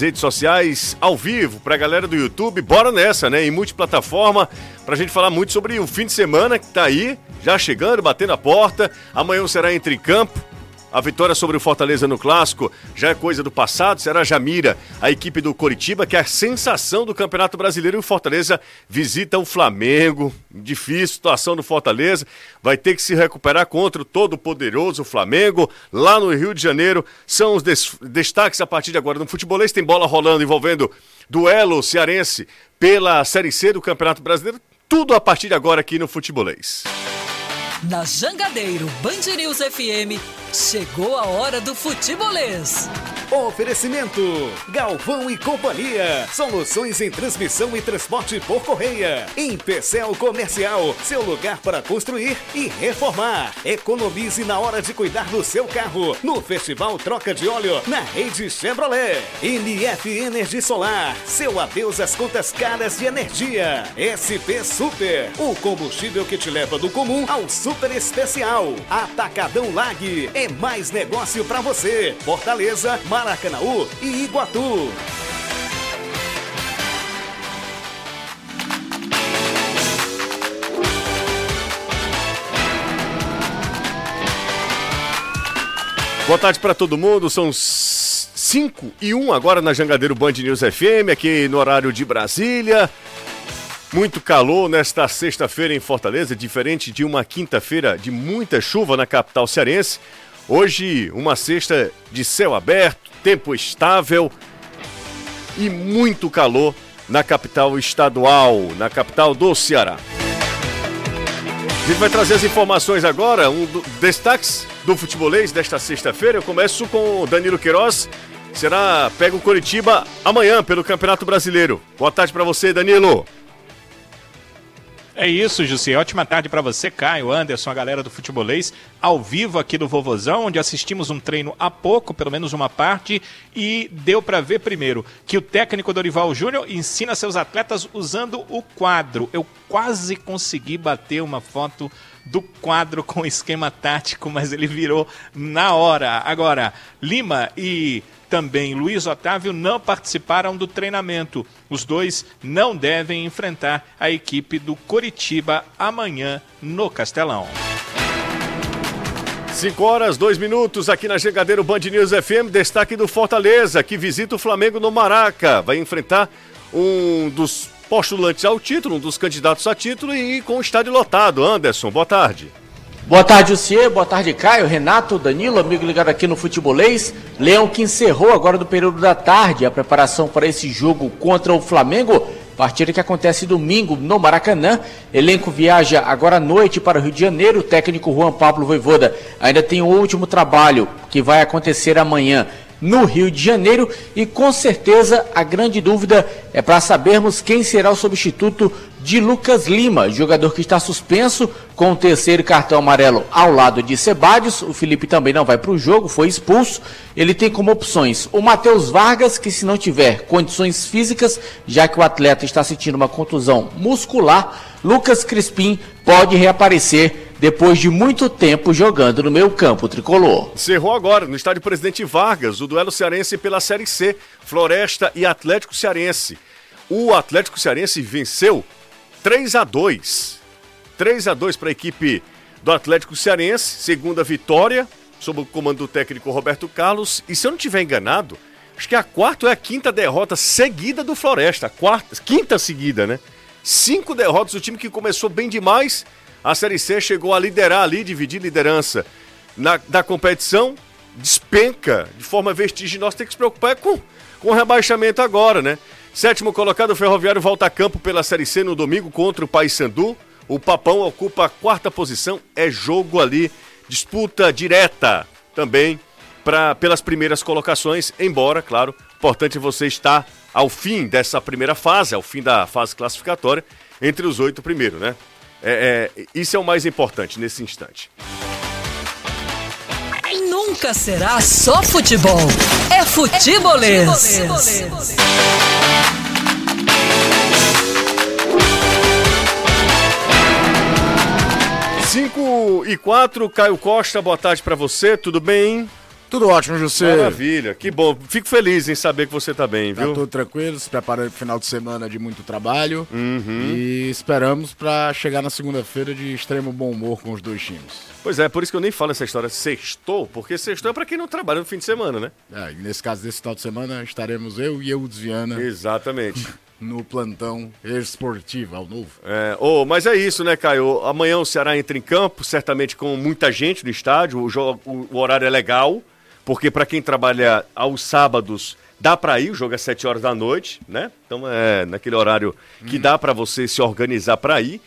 redes sociais ao vivo para a galera do YouTube. Bora nessa, né? Em multiplataforma, para a gente falar muito sobre o fim de semana que tá aí, já chegando, batendo a porta. Amanhã será entre campo. A vitória sobre o Fortaleza no clássico já é coisa do passado. Será Jamira, a equipe do Coritiba, que é a sensação do Campeonato Brasileiro. E o Fortaleza visita o Flamengo. Difícil situação do Fortaleza. Vai ter que se recuperar contra o todo-poderoso Flamengo. Lá no Rio de Janeiro são os des destaques a partir de agora. No futebolês tem bola rolando envolvendo duelo cearense pela Série C do Campeonato Brasileiro. Tudo a partir de agora aqui no futebolês. Na Jangadeiro Band News FM, chegou a hora do futebolês. Oferecimento: Galvão e Companhia. Soluções em transmissão e transporte por correia. Em Pecel Comercial, seu lugar para construir e reformar. Economize na hora de cuidar do seu carro. No Festival Troca de Óleo, na rede Chevrolet. NF Energia Solar, seu adeus às contas caras de energia. SP Super, o combustível que te leva do comum ao super especial. Atacadão Lag, é mais negócio para você. Fortaleza, Maracanaú e Iguatu. Boa tarde para todo mundo, são 5 e 1 agora na Jangadeiro Band News FM, aqui no horário de Brasília. Muito calor nesta sexta-feira em Fortaleza, diferente de uma quinta-feira de muita chuva na capital cearense. Hoje, uma sexta de céu aberto, tempo estável e muito calor na capital estadual, na capital do Ceará. A gente vai trazer as informações agora, um do, destaques do futebolês desta sexta-feira. Eu começo com Danilo Queiroz. Será pega o Coritiba amanhã pelo Campeonato Brasileiro. Boa tarde para você, Danilo. É isso, Jussi. Ótima tarde para você, Caio, Anderson, a galera do Futebolês, ao vivo aqui do Vovozão, onde assistimos um treino há pouco, pelo menos uma parte, e deu para ver primeiro que o técnico Dorival Júnior ensina seus atletas usando o quadro. Eu quase consegui bater uma foto do quadro com esquema tático, mas ele virou na hora. Agora, Lima e também Luiz Otávio não participaram do treinamento. Os dois não devem enfrentar a equipe do Coritiba amanhã no Castelão. 5 horas, 2 minutos aqui na Jangadeiro Band News FM. Destaque do Fortaleza, que visita o Flamengo no Maraca. Vai enfrentar um dos postulantes ao título, um dos candidatos a título e com o estádio lotado. Anderson, boa tarde. Boa tarde, Lucier. Boa tarde, Caio, Renato, Danilo, amigo ligado aqui no Futebolês. Leão que encerrou agora do período da tarde a preparação para esse jogo contra o Flamengo. Partida que acontece domingo no Maracanã. Elenco viaja agora à noite para o Rio de Janeiro. O técnico Juan Pablo Voivoda ainda tem o último trabalho que vai acontecer amanhã no Rio de Janeiro e com certeza a grande dúvida é para sabermos quem será o substituto de Lucas Lima, jogador que está suspenso com o terceiro cartão amarelo ao lado de Sebadios. O Felipe também não vai para o jogo, foi expulso. Ele tem como opções o Matheus Vargas, que se não tiver condições físicas, já que o atleta está sentindo uma contusão muscular, Lucas Crispim pode reaparecer depois de muito tempo jogando no meio campo tricolor. Cerrou agora, no estádio Presidente Vargas, o duelo cearense pela Série C, Floresta e Atlético Cearense. O Atlético Cearense venceu 3 a 2 3 a 2 para a equipe do Atlético Cearense, segunda vitória, sob o comando do técnico Roberto Carlos. E se eu não estiver enganado, acho que a quarta ou é a quinta derrota seguida do Floresta. Quarta, quinta seguida, né? Cinco derrotas, o time que começou bem demais. A Série C chegou a liderar ali, dividir liderança na, da competição. Despenca de forma vertiginosa, tem que se preocupar com, com o rebaixamento agora, né? Sétimo colocado, o Ferroviário volta a campo pela Série C no domingo contra o Paysandu. O Papão ocupa a quarta posição. É jogo ali, disputa direta também pra, pelas primeiras colocações. Embora, claro, importante você estar ao fim dessa primeira fase, ao fim da fase classificatória, entre os oito primeiros, né? É, é, isso é o mais importante nesse instante. Nunca será só futebol. É futebolês. É futebolês. 5 e 4, Caio Costa, boa tarde para você, tudo bem? Tudo ótimo, José. Maravilha, que bom. Fico feliz em saber que você está bem, tá viu? Tudo tranquilo, se preparando para o final de semana de muito trabalho. Uhum. E esperamos para chegar na segunda-feira de extremo bom humor com os dois times. Pois é, por isso que eu nem falo essa história sextou, porque sextou é para quem não trabalha no fim de semana, né? É, nesse caso desse final de semana estaremos eu e eu, Desviana. Exatamente. no plantão esportivo, ao novo. É, oh, mas é isso, né, Caio? Amanhã o Ceará entra em campo, certamente com muita gente no estádio, o, jogo, o horário é legal, porque para quem trabalha aos sábados dá para ir, o jogo é 7 horas da noite, né? Então é naquele horário que hum. dá para você se organizar para ir.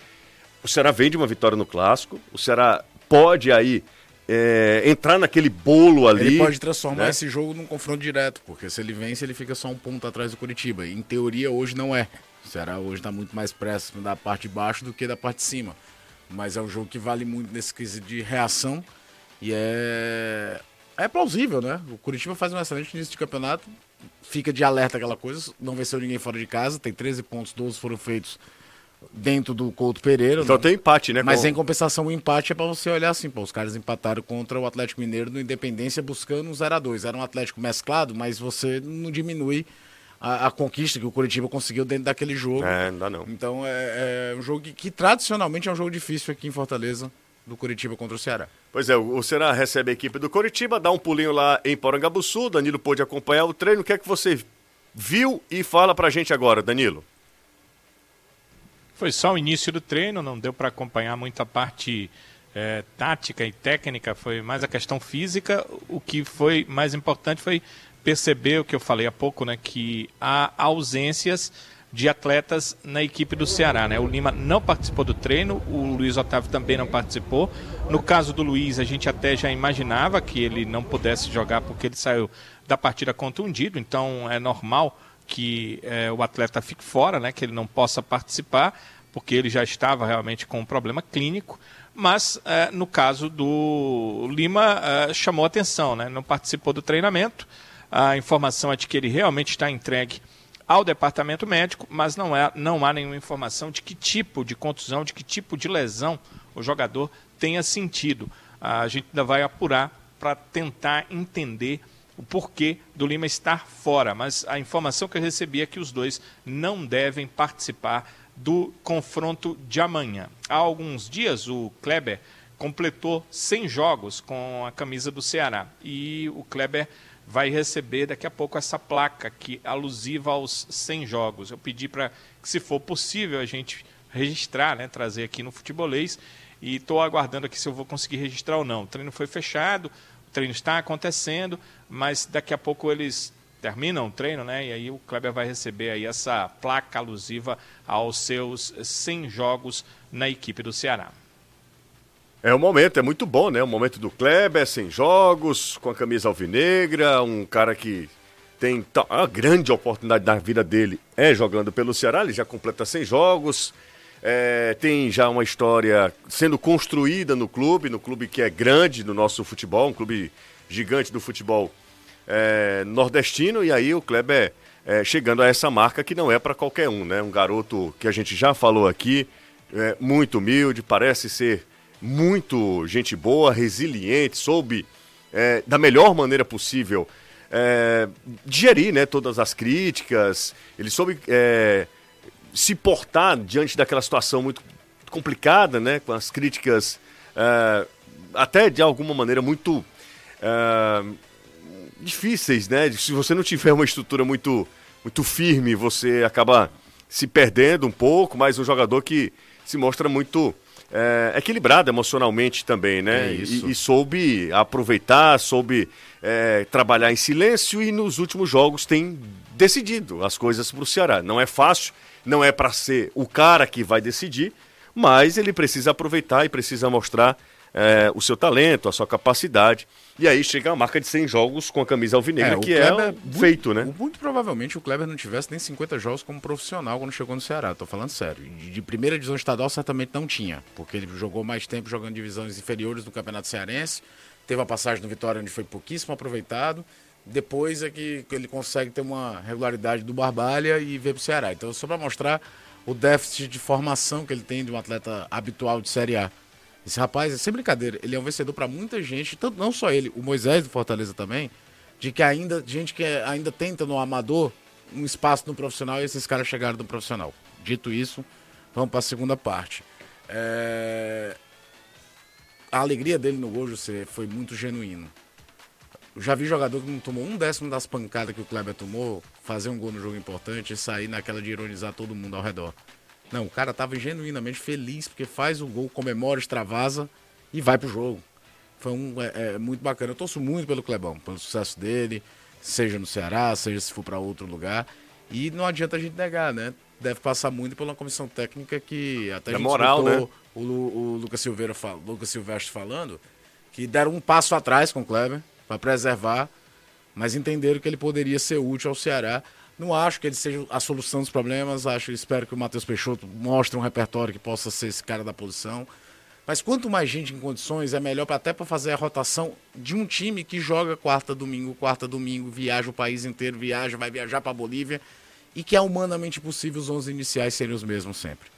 O Ceará vem de uma vitória no clássico, o Ceará pode aí é, entrar naquele bolo ali. Ele pode transformar né? esse jogo num confronto direto, porque se ele vence, ele fica só um ponto atrás do Curitiba. Em teoria, hoje não é. O Ceará hoje está muito mais próximo da parte de baixo do que da parte de cima. Mas é um jogo que vale muito nesse quesito de reação e é. É plausível, né? O Curitiba faz um excelente início de campeonato, fica de alerta aquela coisa, não venceu ninguém fora de casa, tem 13 pontos, 12 foram feitos dentro do Couto Pereira. Então né? tem empate, né? Mas com... em compensação, o empate é para você olhar assim, pô, os caras empataram contra o Atlético Mineiro no Independência buscando um 0 a 2 Era um Atlético mesclado, mas você não diminui a, a, conquista que o Curitiba conseguiu dentro daquele jogo. É, não dá não. Então é, é um jogo que, que, tradicionalmente é um jogo difícil aqui em Fortaleza, do Curitiba contra o Ceará. Pois é, o Ceará recebe a equipe do Curitiba, dá um pulinho lá em Porangabuçu, Danilo pôde acompanhar o treino. O que é que você viu e fala pra gente agora, Danilo? Foi só o início do treino, não deu para acompanhar muita parte é, tática e técnica, foi mais a questão física. O que foi mais importante foi perceber o que eu falei há pouco, né, que há ausências de atletas na equipe do Ceará. Né? O Lima não participou do treino, o Luiz Otávio também não participou. No caso do Luiz, a gente até já imaginava que ele não pudesse jogar porque ele saiu da partida contundido, então é normal que é, o atleta fique fora, né, que ele não possa participar, porque ele já estava realmente com um problema clínico. Mas é, no caso do Lima, é, chamou atenção, né, não participou do treinamento. A informação é de que ele realmente está entregue ao departamento médico, mas não, é, não há nenhuma informação de que tipo de contusão, de que tipo de lesão o jogador tenha sentido. A gente ainda vai apurar para tentar entender o porquê do Lima estar fora, mas a informação que eu recebi é que os dois não devem participar do confronto de amanhã. Há alguns dias o Kleber completou 100 jogos com a camisa do Ceará e o Kleber vai receber daqui a pouco essa placa que alusiva aos 100 jogos. Eu pedi para que, se for possível, a gente registrar, né, trazer aqui no futebolês e estou aguardando aqui se eu vou conseguir registrar ou não. O treino foi fechado, o treino está acontecendo, mas daqui a pouco eles terminam o treino, né? E aí o Kleber vai receber aí essa placa alusiva aos seus 100 jogos na equipe do Ceará. É o momento, é muito bom, né? O momento do Kleber, 100 jogos, com a camisa alvinegra, um cara que tem a grande oportunidade da vida dele é jogando pelo Ceará, ele já completa 100 jogos, é, tem já uma história sendo construída no clube, no clube que é grande no nosso futebol, um clube gigante do futebol é, nordestino, e aí o Kleber é, chegando a essa marca que não é para qualquer um, né? Um garoto que a gente já falou aqui, é, muito humilde, parece ser muito gente boa, resiliente, soube é, da melhor maneira possível é, digerir né, todas as críticas, ele soube é, se portar diante daquela situação muito complicada, né, com as críticas uh, até de alguma maneira muito uh, difíceis, né? Se você não tiver uma estrutura muito, muito firme, você acaba se perdendo um pouco, mas um jogador que se mostra muito é, equilibrado emocionalmente também, né? É e, e, soube aproveitar, soube é, trabalhar em silêncio e nos últimos jogos tem decidido as coisas para o Ceará. Não é fácil, não é para ser o cara que vai decidir, mas ele precisa aproveitar e precisa mostrar é, o seu talento, a sua capacidade. E aí chega a marca de 100 jogos com a camisa alvinegra, é, que é Kleber, é feito, né? Muito provavelmente o Kleber não tivesse nem 50 jogos como profissional quando chegou no Ceará, tô falando sério. De primeira divisão estadual certamente não tinha, porque ele jogou mais tempo jogando divisões inferiores do Campeonato Cearense, teve a passagem no Vitória onde foi pouquíssimo aproveitado, depois é que ele consegue ter uma regularidade do Barbalha e ver pro Ceará. Então, só para mostrar o déficit de formação que ele tem de um atleta habitual de Série A. Esse rapaz, sem brincadeira, ele é um vencedor para muita gente, tanto não só ele, o Moisés do Fortaleza também, de que ainda, gente que ainda tenta no amador um espaço no profissional e esses caras chegaram no profissional. Dito isso, vamos para a segunda parte. É... A alegria dele no gol, José, foi muito genuíno. Eu já vi jogador que não tomou um décimo das pancadas que o Kleber tomou, fazer um gol no jogo importante e sair naquela de ironizar todo mundo ao redor. Não, o cara tava genuinamente feliz porque faz o gol, comemora, extravasa e vai pro jogo. Foi um, é, é, muito bacana. Eu torço muito pelo Clebão, pelo sucesso dele, seja no Ceará, seja se for para outro lugar. E não adianta a gente negar, né? Deve passar muito pela comissão técnica que até a gente moral, né? o, o, Lucas Silveira, Lucas Silvestre falando, que deram um passo atrás com o Kleber para preservar, mas entenderam que ele poderia ser útil ao Ceará. Não acho que ele seja a solução dos problemas, acho, espero que o Matheus Peixoto mostre um repertório que possa ser esse cara da posição. Mas quanto mais gente em condições, é melhor até para fazer a rotação de um time que joga quarta domingo, quarta domingo, viaja o país inteiro, viaja, vai viajar para Bolívia e que é humanamente possível os 11 iniciais serem os mesmos sempre.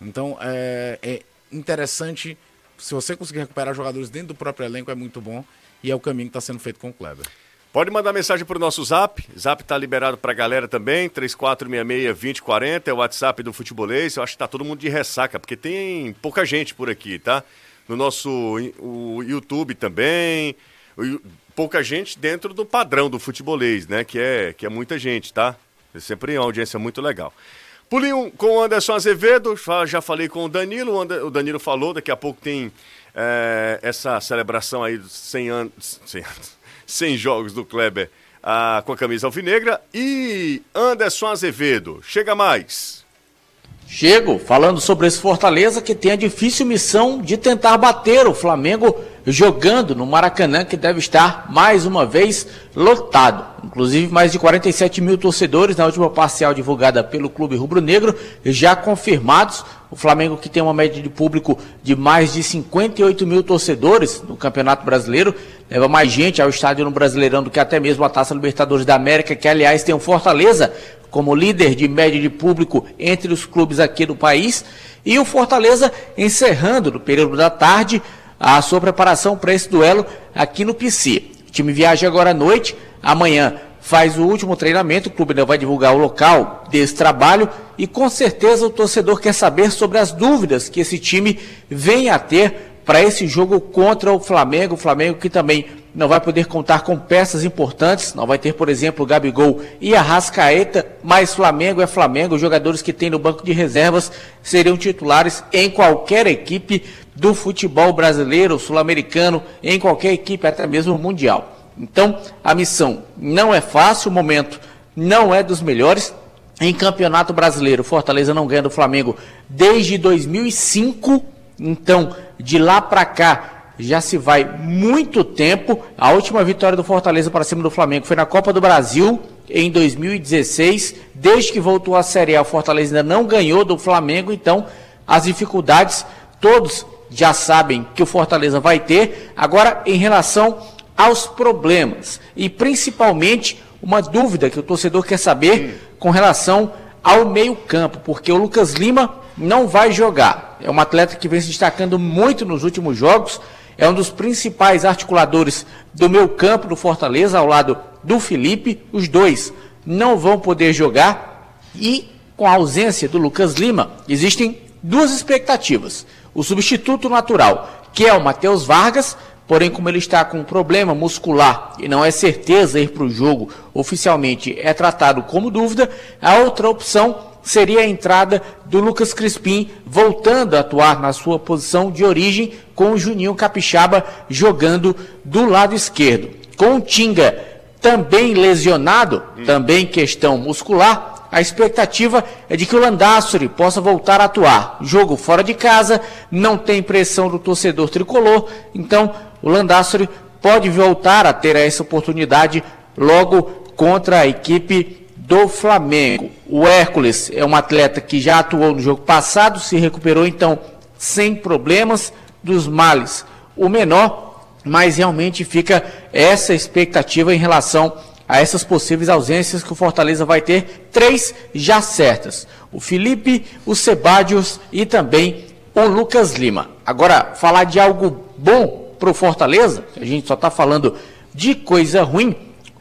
Então é, é interessante, se você conseguir recuperar jogadores dentro do próprio elenco, é muito bom e é o caminho que está sendo feito com o Kleber. Pode mandar mensagem para o nosso zap. Zap está liberado para a galera também. 3466-2040 é o WhatsApp do Futebolês. Eu acho que está todo mundo de ressaca, porque tem pouca gente por aqui, tá? No nosso o YouTube também. Pouca gente dentro do padrão do futebolês, né? Que é, que é muita gente, tá? É sempre uma audiência muito legal. Pulinho com o Anderson Azevedo, já falei com o Danilo, o Danilo falou, daqui a pouco tem é, essa celebração aí dos 100 anos, 100 anos 100 jogos do Kleber ah, com a camisa alvinegra. E Anderson Azevedo, chega mais. Chego falando sobre esse Fortaleza que tem a difícil missão de tentar bater o Flamengo jogando no Maracanã, que deve estar mais uma vez lotado. Inclusive, mais de 47 mil torcedores na última parcial divulgada pelo Clube Rubro Negro, já confirmados. O Flamengo, que tem uma média de público de mais de 58 mil torcedores no Campeonato Brasileiro, leva mais gente ao estádio no Brasileirão do que até mesmo a Taça Libertadores da América, que aliás tem o Fortaleza como líder de média de público entre os clubes aqui do país. E o Fortaleza encerrando no período da tarde a sua preparação para esse duelo aqui no PC. O time viaja agora à noite, amanhã faz o último treinamento, o clube ainda vai divulgar o local desse trabalho. E com certeza o torcedor quer saber sobre as dúvidas que esse time vem a ter para esse jogo contra o Flamengo, o Flamengo que também não vai poder contar com peças importantes, não vai ter, por exemplo, Gabigol e Arrascaeta, mas Flamengo é Flamengo, jogadores que tem no banco de reservas seriam titulares em qualquer equipe do futebol brasileiro, sul-americano, em qualquer equipe, até mesmo mundial. Então, a missão não é fácil, o momento não é dos melhores. Em Campeonato Brasileiro, Fortaleza não ganha do Flamengo desde 2005. Então, de lá para cá, já se vai muito tempo. A última vitória do Fortaleza para cima do Flamengo foi na Copa do Brasil em 2016. Desde que voltou à Série A, o Fortaleza ainda não ganhou do Flamengo. Então, as dificuldades todos já sabem que o Fortaleza vai ter. Agora, em relação aos problemas e principalmente uma dúvida que o torcedor quer saber com relação ao meio-campo, porque o Lucas Lima não vai jogar. É um atleta que vem se destacando muito nos últimos jogos, é um dos principais articuladores do meio-campo do Fortaleza, ao lado do Felipe. Os dois não vão poder jogar e com a ausência do Lucas Lima, existem duas expectativas o substituto natural, que é o Matheus Vargas, porém, como ele está com um problema muscular e não é certeza ir para o jogo oficialmente, é tratado como dúvida, a outra opção seria a entrada do Lucas Crispim voltando a atuar na sua posição de origem, com o Juninho Capixaba jogando do lado esquerdo. Com o Tinga também lesionado, também questão muscular, a expectativa é de que o Landassori possa voltar a atuar. Jogo fora de casa, não tem pressão do torcedor tricolor, então o Landassori pode voltar a ter essa oportunidade logo contra a equipe do Flamengo. O Hércules é um atleta que já atuou no jogo passado, se recuperou então sem problemas dos males. O menor, mas realmente fica essa expectativa em relação a essas possíveis ausências que o Fortaleza vai ter, três já certas: o Felipe, o Sebadios e também o Lucas Lima. Agora, falar de algo bom para o Fortaleza, a gente só está falando de coisa ruim.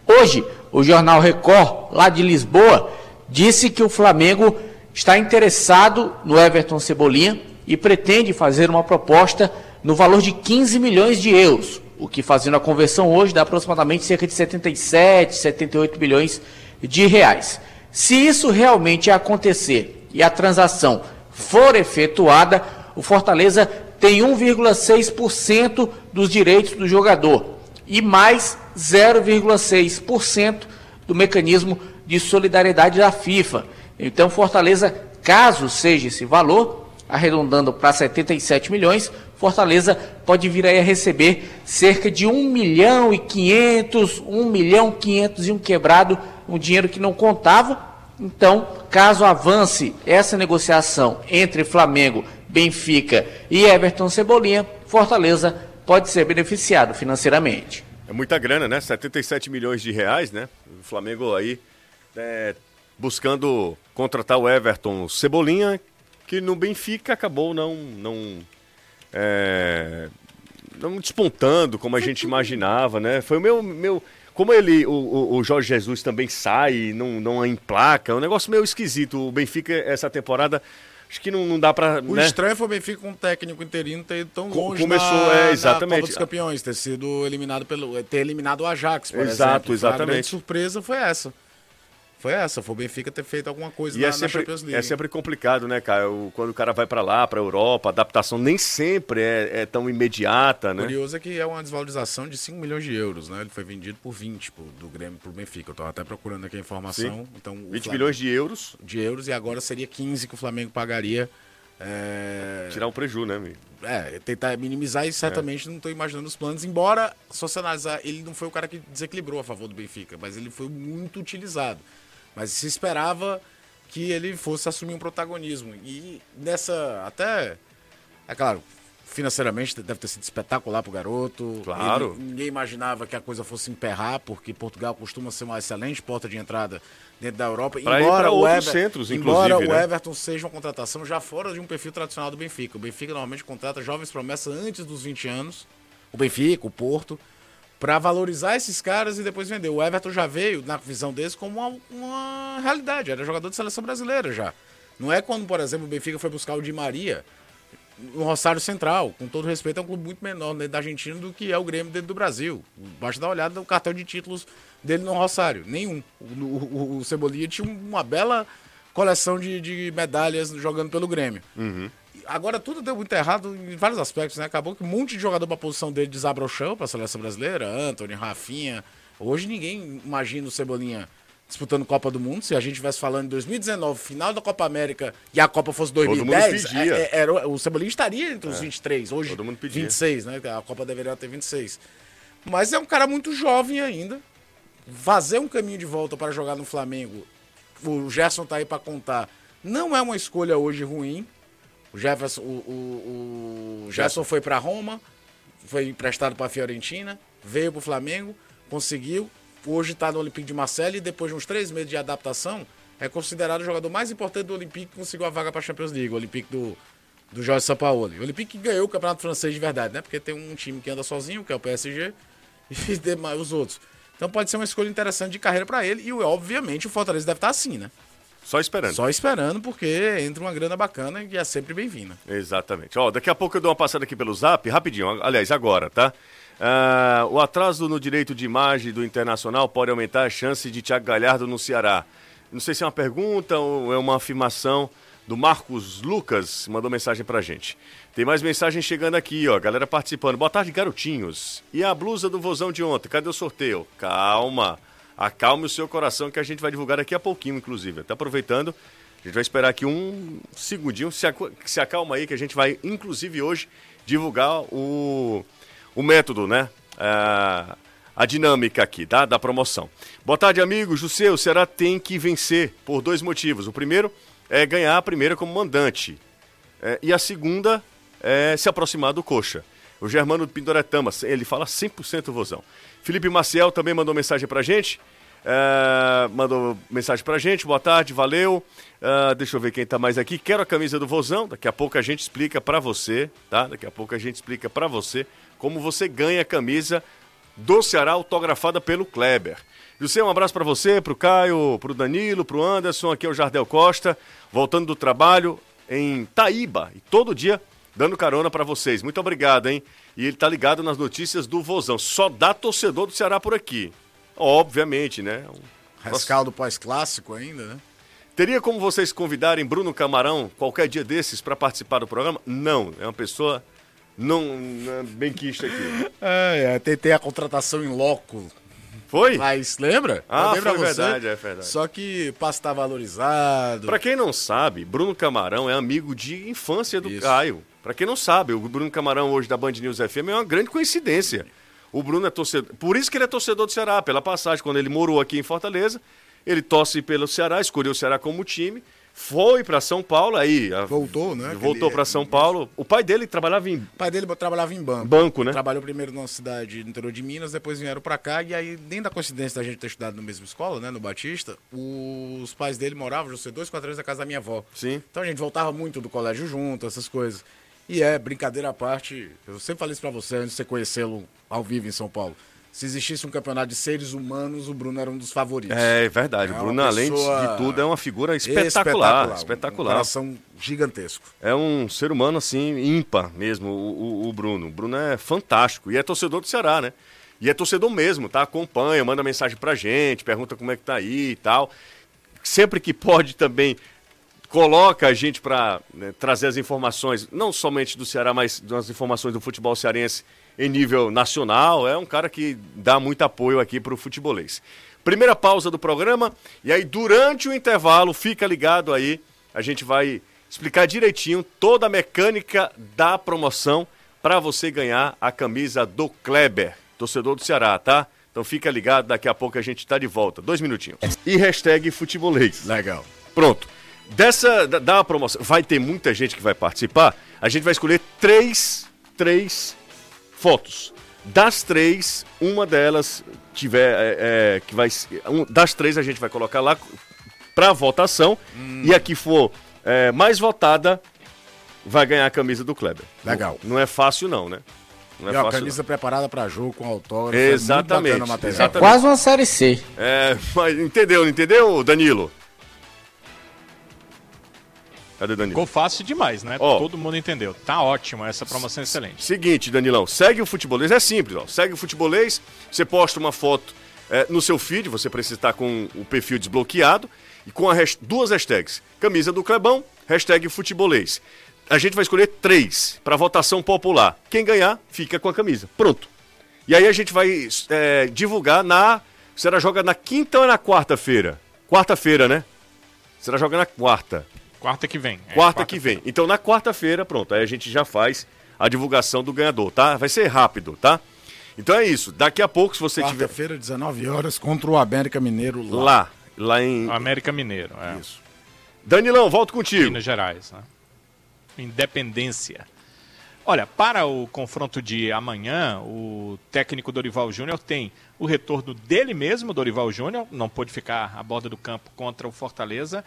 Hoje, o jornal Record, lá de Lisboa, disse que o Flamengo está interessado no Everton Cebolinha e pretende fazer uma proposta no valor de 15 milhões de euros, o que fazendo a conversão hoje dá aproximadamente cerca de 77, 78 milhões de reais. Se isso realmente acontecer e a transação for efetuada, o Fortaleza tem 1,6% dos direitos do jogador e mais 0,6% do mecanismo de solidariedade da FIFA. Então, Fortaleza, caso seja esse valor, arredondando para 77 milhões, Fortaleza pode vir a receber cerca de 1 milhão e 500, 1 milhão 500 e um quebrado, um dinheiro que não contava. Então, caso avance essa negociação entre Flamengo, Benfica e Everton Cebolinha, Fortaleza pode ser beneficiado financeiramente. É muita grana, né? 77 milhões de reais, né? O Flamengo aí é, buscando contratar o Everton Cebolinha, que no Benfica acabou não não é, não despontando como a gente imaginava, né? Foi o meu meu como ele o, o Jorge Jesus também sai, não não emplaca, é um negócio meio esquisito. O Benfica essa temporada acho que não, não dá para O né? estranho foi o Benfica com um técnico interino ter ido tão Co- longe começou, na, é, exatamente. na Copa dos Campeões, ter sido eliminado pelo ter eliminado o Ajax, por Exato, exemplo. Foi A exatamente. grande surpresa foi essa. Foi essa, foi o Benfica ter feito alguma coisa E na, é na sempre, Champions League. é sempre complicado, né, cara? O- quando o cara vai para lá, para Europa, a adaptação nem sempre é, é tão imediata, né? curioso é que é uma desvalorização de 5 milhões de euros, né? Ele foi vendido por 20 pro- do Grêmio pro Benfica. Eu tava até procurando aqui a informação. Sim. Então, o 20 Flamengo- milhões de euros, de euros e agora seria 15 que o Flamengo pagaria. É, tirar um preju, né, amigo? é, tentar minimizar e certamente não estou imaginando os planos. Embora, se você analisar, ele não foi o cara que desequilibrou a favor do Benfica, mas ele foi muito utilizado. Mas se esperava que ele fosse assumir um protagonismo. E nessa, até, é claro, financeiramente deve ter sido espetacular pro garoto. Claro. Ele- ninguém imaginava que a coisa fosse emperrar, porque Portugal costuma ser uma excelente porta de entrada dentro da Europa. Pra ir pra outros centros, embora inclusive, o né? Everton seja uma contratação já fora de um perfil tradicional do Benfica. O Benfica normalmente contrata jovens promessas antes dos 20 anos. O Benfica, o Porto. Pra valorizar esses caras e depois vender. O Everton já veio, na visão deles, como uma, uma realidade. Era jogador de seleção brasileira já. Não é quando, por exemplo, o Benfica foi buscar o Di Maria no Rosário Central. Com todo respeito, é um clube muito menor dentro da Argentina do que é o Grêmio dentro do Brasil. Basta dar uma olhada no cartel de títulos dele no Rosário. Nenhum. O, o, o Cebolinha tinha uma bela coleção de, de medalhas jogando pelo Grêmio. Agora tudo deu muito errado em vários aspectos, né? Acabou que um monte de jogador pra posição dele desabrochou pra seleção brasileira, Anthony, Rafinha. Hoje ninguém imagina o Cebolinha disputando Copa do Mundo. Se a gente estivesse falando em 2019, final da Copa América e a Copa fosse mundo 2010, pedia. é- é- era, o Cebolinha estaria entre os 23. Hoje, todo mundo pedia. 26, né? A Copa deveria ter 26. Mas é um cara muito jovem ainda. Fazer um caminho de volta para jogar no Flamengo, o Gerson tá aí para contar, não é uma escolha hoje ruim. O Jefferson, o, o, o Gerson foi para Roma, foi emprestado para a Fiorentina, veio para o Flamengo, conseguiu. Hoje está no Olympique de Marseille e depois de uns três meses de adaptação, é considerado o jogador mais importante do Olympique que conseguiu a vaga para a Champions League, o Olympique do, do Jorge Sampaoli. O Olympique que ganhou o Campeonato Francês de verdade, né? Porque tem um time que anda sozinho, que é o PSG, e demais os outros. Então pode ser uma escolha interessante de carreira para ele e, obviamente, o Fortaleza deve estar assim, né? Só esperando. Só esperando, porque entra uma grana bacana e é sempre bem-vinda. Exatamente. Ó, daqui a pouco eu dou uma passada aqui pelo zap, rapidinho, aliás, agora, tá? Ah, o atraso no direito de imagem do Internacional pode aumentar a chance de Thiago Galhardo no Ceará. Não sei se é uma pergunta ou é uma afirmação do Marcos Lucas, mandou mensagem pra gente. Tem mais mensagem chegando aqui, ó, galera participando. Boa tarde, garotinhos. E a blusa do vozão de ontem, cadê o sorteio? Calma, acalme o seu coração que a gente vai divulgar daqui a pouquinho, inclusive. Até aproveitando, a gente vai esperar aqui um segundinho, se, se acalma aí que a gente vai, inclusive hoje, divulgar o, o método, né? Ah, a dinâmica aqui, tá? Da promoção. Boa tarde, amigo. O Ceará tem que vencer por dois motivos. O primeiro é ganhar a primeira como mandante. É, e a segunda é se aproximar do Coxa. O Germano Pindoretama, ele fala 100% vozão. Felipe Maciel também mandou mensagem pra gente. É, mandou mensagem pra gente, boa tarde, valeu. Uh, deixa eu ver quem tá mais aqui. Quero a camisa do Vozão. Daqui a pouco a gente explica para você, tá? Daqui a pouco a gente explica para você como você ganha a camisa do Ceará autografada pelo Kleber. José, um abraço para você, pro Caio, pro Danilo, pro Anderson. Aqui é o Jardel Costa, voltando do trabalho em Taíba. E todo dia dando carona para vocês. Muito obrigado, hein? E ele tá ligado nas notícias do Vozão. Só dá torcedor do Ceará por aqui. Obviamente, né? Rescaldo pós-clássico ainda, né? Teria como vocês convidarem Bruno Camarão qualquer dia desses para participar do programa? Não, é uma pessoa não, não bem quista aqui. É, é, tentei a contratação em loco. Foi? Mas lembra? Ah, lembra foi verdade, é verdade. Só que o passe tá valorizado. Para quem não sabe, Bruno Camarão é amigo de infância do Isso. Caio. Para quem não sabe, o Bruno Camarão hoje da Band News FM é uma grande coincidência. O Bruno é torcedor. Por isso que ele é torcedor do Ceará, pela passagem. Quando ele morou aqui em Fortaleza, ele torce pelo Ceará, escolheu o Ceará como time, foi para São Paulo, aí. a- Voltou, né? Voltou para São Paulo. O pai dele trabalhava em O pai dele trabalhava em banco. banco, né? Trabalhou primeiro numa cidade no interior de Minas, depois vieram pra cá, e aí, dentro da coincidência da gente ter estudado na mesma escola, né, no Batista, os pais dele moravam, José, dois quadrinhos da casa da minha avó. Sim. Então a gente voltava muito do colégio junto, essas coisas. E é, brincadeira à parte, eu sempre falei isso pra você antes de você conhecê-lo ao vivo em São Paulo. Se existisse um campeonato de seres humanos, o Bruno era um dos favoritos. É verdade. É o Bruno, além de tudo, é uma figura espetacular. Espetacular. Um coração gigantesco. É um ser humano, assim, ímpar mesmo, o, o- o Bruno. O Bruno é fantástico. E é torcedor do Ceará, né? E é torcedor mesmo, tá? Acompanha, manda mensagem pra gente, pergunta como é que tá aí e tal. Sempre que pode também coloca a gente para trazer as informações, não somente do Ceará, mas das informações do futebol cearense em nível nacional. É um cara que dá muito apoio aqui para o futebolês. Primeira pausa do programa, e aí durante o intervalo, fica ligado aí, a gente vai explicar direitinho toda a mecânica da promoção para você ganhar a camisa do Kleber, torcedor do Ceará, tá? Então fica ligado, daqui a pouco a gente está de volta. Dois minutinhos. E hashtag futebolês. Legal. Pronto. Dessa, da, da promoção, vai ter muita gente que vai participar. A gente vai escolher três, três fotos. Das três, uma delas tiver, é, é, que vai, um, das três a gente vai colocar lá para votação. E a que for é, mais votada vai ganhar a camisa do Kleber. Legal. Não, não é fácil não, né? Não é e a fácil camisa preparada pra jogo com autógrafo. é muito Exatamente, bacana o material. exatamente. Quase uma série C. não. É, mas entendeu, não entendeu, Danilo? Cadê Danilo? Ficou fácil demais, né? Ó. Todo mundo entendeu. Tá ótimo, essa promoção é excelente. Seguinte, Danilão, segue o futebolês, é simples, ó. Segue o futebolês, você posta uma foto é, no seu feed, você precisa estar com o perfil desbloqueado e com duas hashtags. Camisa do Clebão, hashtag futebolês. A gente vai escolher três para votação popular. Quem ganhar, fica com a camisa. Pronto. E aí a gente vai é, divulgar na. Será joga na quinta ou na quarta-feira? Quarta-feira, né? Será joga na quarta. Quarta que vem. É, Quarta que vem. Então na quarta-feira, pronto, aí a gente já faz a divulgação do ganhador, tá? Vai ser rápido, tá? Então é isso. Daqui a pouco, se você tiver Quarta-feira, 19 horas, contra o América Mineiro lá. lá, lá em América Mineiro, é. Isso. Danilão, volto contigo. Minas Gerais, né? Independência. Olha, para o confronto de amanhã, o técnico Dorival Júnior tem o retorno dele mesmo, Dorival Júnior, não pôde ficar à borda do campo contra o Fortaleza.